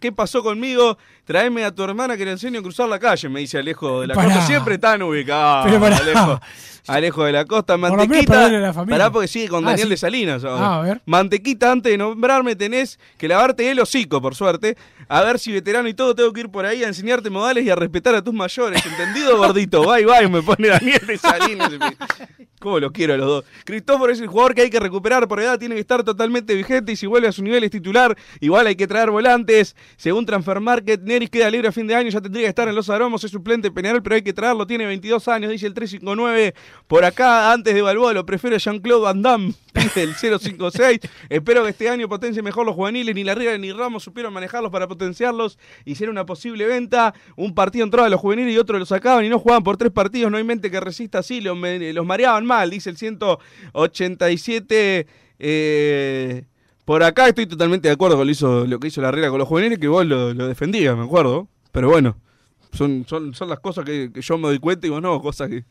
¿Qué pasó conmigo? Traeme a tu hermana que le enseño a cruzar la calle, me dice Alejo de la Pará. Costa. Siempre tan ubicado. Pero pará. Alejo. Alejo de la Costa. Por Mantequita. a la familia. Pará porque sigue con Ah, Daniel sí. de Salinas. ahora. Ah, a ver. Mantequita, antes de nombrarme tenés que lavarte el hocico, por suerte. A ver si veterano y todo tengo que ir por ahí a enseñarte modales y a respetar a tus mayores. ¿Entendido, gordito? Bye, bye, me pone Daniel de Salinas. ¿Cómo lo quiero a los dos? Cristóforo es el jugador que hay que recuperar por edad, tiene que estar totalmente vigente y si vuelve a su nivel es titular. Igual hay que traer volantes. Según Transfer Market, Neris queda libre a fin de año, ya tendría que estar en los aromos, es suplente Peñarol, pero hay que traerlo, tiene 22 años, dice el 359. Por acá, antes de Balboa, lo prefiero Jean-Claude Van Damme, el 056. Espero que este año potencie mejor los juveniles, ni Larriera ni Ramos supieron manejarlos para potenciarlos. Hicieron una posible venta, un partido entraba a los juveniles y otro los sacaban y no jugaban por tres partidos, no hay mente que resista así, los, los mareaban mal, dice el 187. Eh, por acá estoy totalmente de acuerdo con lo, hizo, lo que hizo la regla con los juveniles, que vos lo, lo defendías, me acuerdo. Pero bueno, son, son, son las cosas que, que yo me doy cuenta y vos no, cosas que,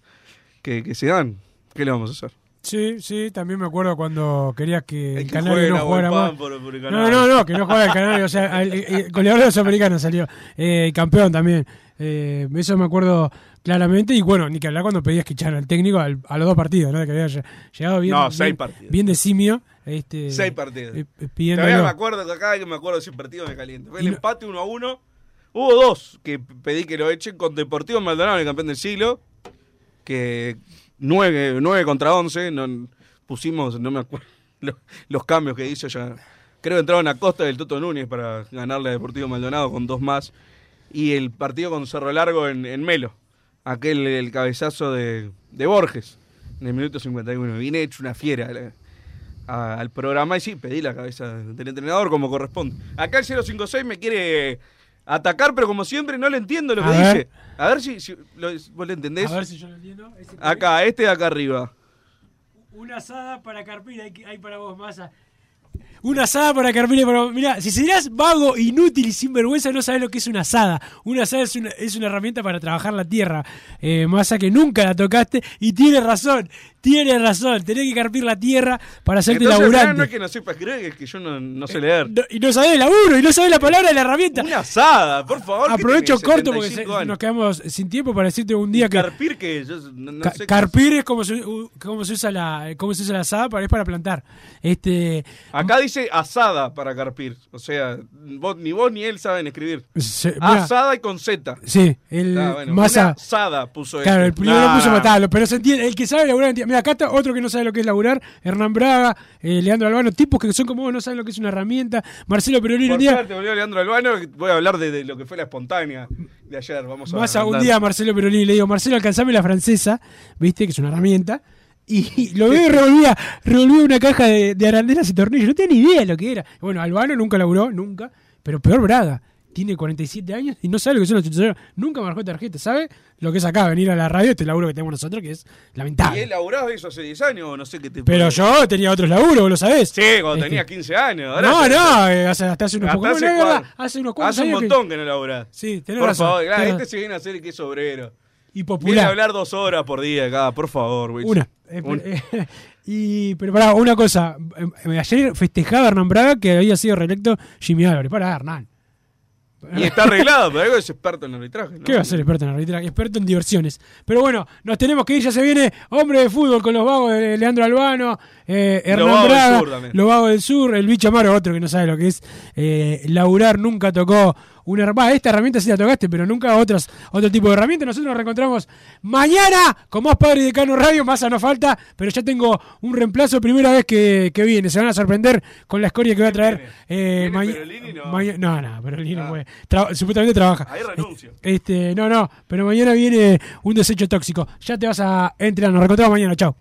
que, que se dan. ¿Qué le vamos a hacer? Sí, sí, también me acuerdo cuando querías que el, que Canario no jugara más. por- por el No, no, no, que no jugara el Canario, o sea, el, el- el goleador de los americanos salió, eh, campeón también. Eh, eso me acuerdo claramente y bueno, ni que hablar cuando pedías que echaran al técnico al- a los dos partidos, ¿no? De que había lle- llegado bien, No, seis bien, partidos. bien de simio. Este, Seis partidos. eh, eh, Todavía pidiéndolo. me acuerdo cada vez que me acuerdo de partido me caliento. Fue el no- empate 1 a 1. Hubo dos que pedí que lo echen con Deportivo Maldonado, el campeón del siglo. Que 9, contra 11. No, pusimos, no me acuerdo, los, los cambios que hizo ya. Creo que entraron a Costa del Toto Núñez para ganarle a Deportivo Maldonado con dos más. Y el partido con Cerro Largo en, en Melo. Aquel, el cabezazo de, de Borges. En el minuto 51. Vine hecho una fiera. la- a- al programa y sí, pedí la cabeza del entrenador como corresponde. Acá el 056 me quiere atacar, pero como siempre no le entiendo lo que ver. dice. A ver si, si lo- vos le entendés. A ver si yo lo entiendo. Acá, este de acá arriba. Una asada para Carpina, hay, hay para vos, Massa. Una asada para Carpina, pero mira, si serás vago, inútil y sinvergüenza, no sabes lo que es una asada. Una asada es una, es una herramienta para trabajar la tierra. Eh, Massa que nunca la tocaste y tiene razón, tiene razón. Tenés que carpir la tierra para hacerte Entonces, laburante. no es que no sepa escribir, es que yo no, no sé leer. No- y no sabés el laburo, y no sabés la palabra de la herramienta. Una asada, por favor. ¿qué Aprovecho corto porque 75 se- años? nos quedamos sin tiempo para decirte un día que Carpir que yo no, no Ca- sé carpir es como se, cómo se usa la cómo se usa la asada, para es para plantar. Este Acá dice asada para carpir. O sea, vos, ni vos ni él saben escribir. se- mira, Asada y con Z. sí, el Ah, bueno, masa asada puso Claro, este. el primero Nah, puso nah. matarlo, pero se entiende, el que sabe laburar entiende. Mira, acá está otro que no sabe lo que es laburar, Hernán Braga, eh, Leandro Albano, tipos que son como vos, no saben lo que es una herramienta. Marcelo Perolini un día, suerte volvió Leandro Albano, voy a hablar de, de lo que fue la espontánea de ayer. Vamos a más a un día a Marcelo Perolini le digo, Marcelo, alcanzame la francesa, viste, que es una herramienta. Y lo veo y revolvía, revolvía una caja de, de arandelas y tornillos. No tenía ni idea de lo que era. Bueno, Albano nunca laburó, nunca. Pero peor Braga. Tiene 47 años y no sabe lo que son los titulares. Nunca marcó tarjeta. ¿Sabe lo que es acá? Venir a la radio, este laburo que tenemos nosotros, que es ¿Y lamentable. él laburaba eso hace 10 años o no sé qué te Pero yo tenía otros laburos, vos lo sabés. Sí, cuando Este, tenía 15 años. ahora No, no, eh, hace, hasta hace unos Hasta pocos hace, no, hace unos cuantos hace un años que- montón que, no laburás. Sí, tenés Por razón. favor, claro, tenés este se viene a hacer que es obrero. Y Viene a popular. hablar dos horas por día acá, por favor. Una. Eh, eh, y, pero pará, una cosa. eh, Ayer festejaba Hernán Braga que había sido reelecto Jimmy Álvarez. Pará, Hernán. Y está arreglado, pero algo es experto en arbitraje. ¿no? ¿Qué va a ser experto en arbitraje? Experto en diversiones. Pero bueno, nos tenemos que ir. Ya se viene Hombre de Fútbol con los vagos de Leandro Albano, eh, Hernán del Braga, los vagos del sur, el bicho Amaro, otro que no sabe lo que es eh, laburar. Nunca tocó una herramienta. Esta herramienta sí la tocaste, pero nunca otras, otro tipo de herramienta. Nosotros nos reencontramos mañana con más Padre de Cano Radio. Más no falta, pero ya tengo un reemplazo. Primera vez que, que viene. Se van a sorprender con la escoria que voy a traer. Eh, ¿Viene maña- Perolini? No. no, no, Perolini no Ah. puede. Tra- supuestamente trabaja. Ahí renuncio. Este, no, no, pero mañana viene un desecho tóxico. Ya te vas a entrenar. Nos reencontramos mañana. Chao.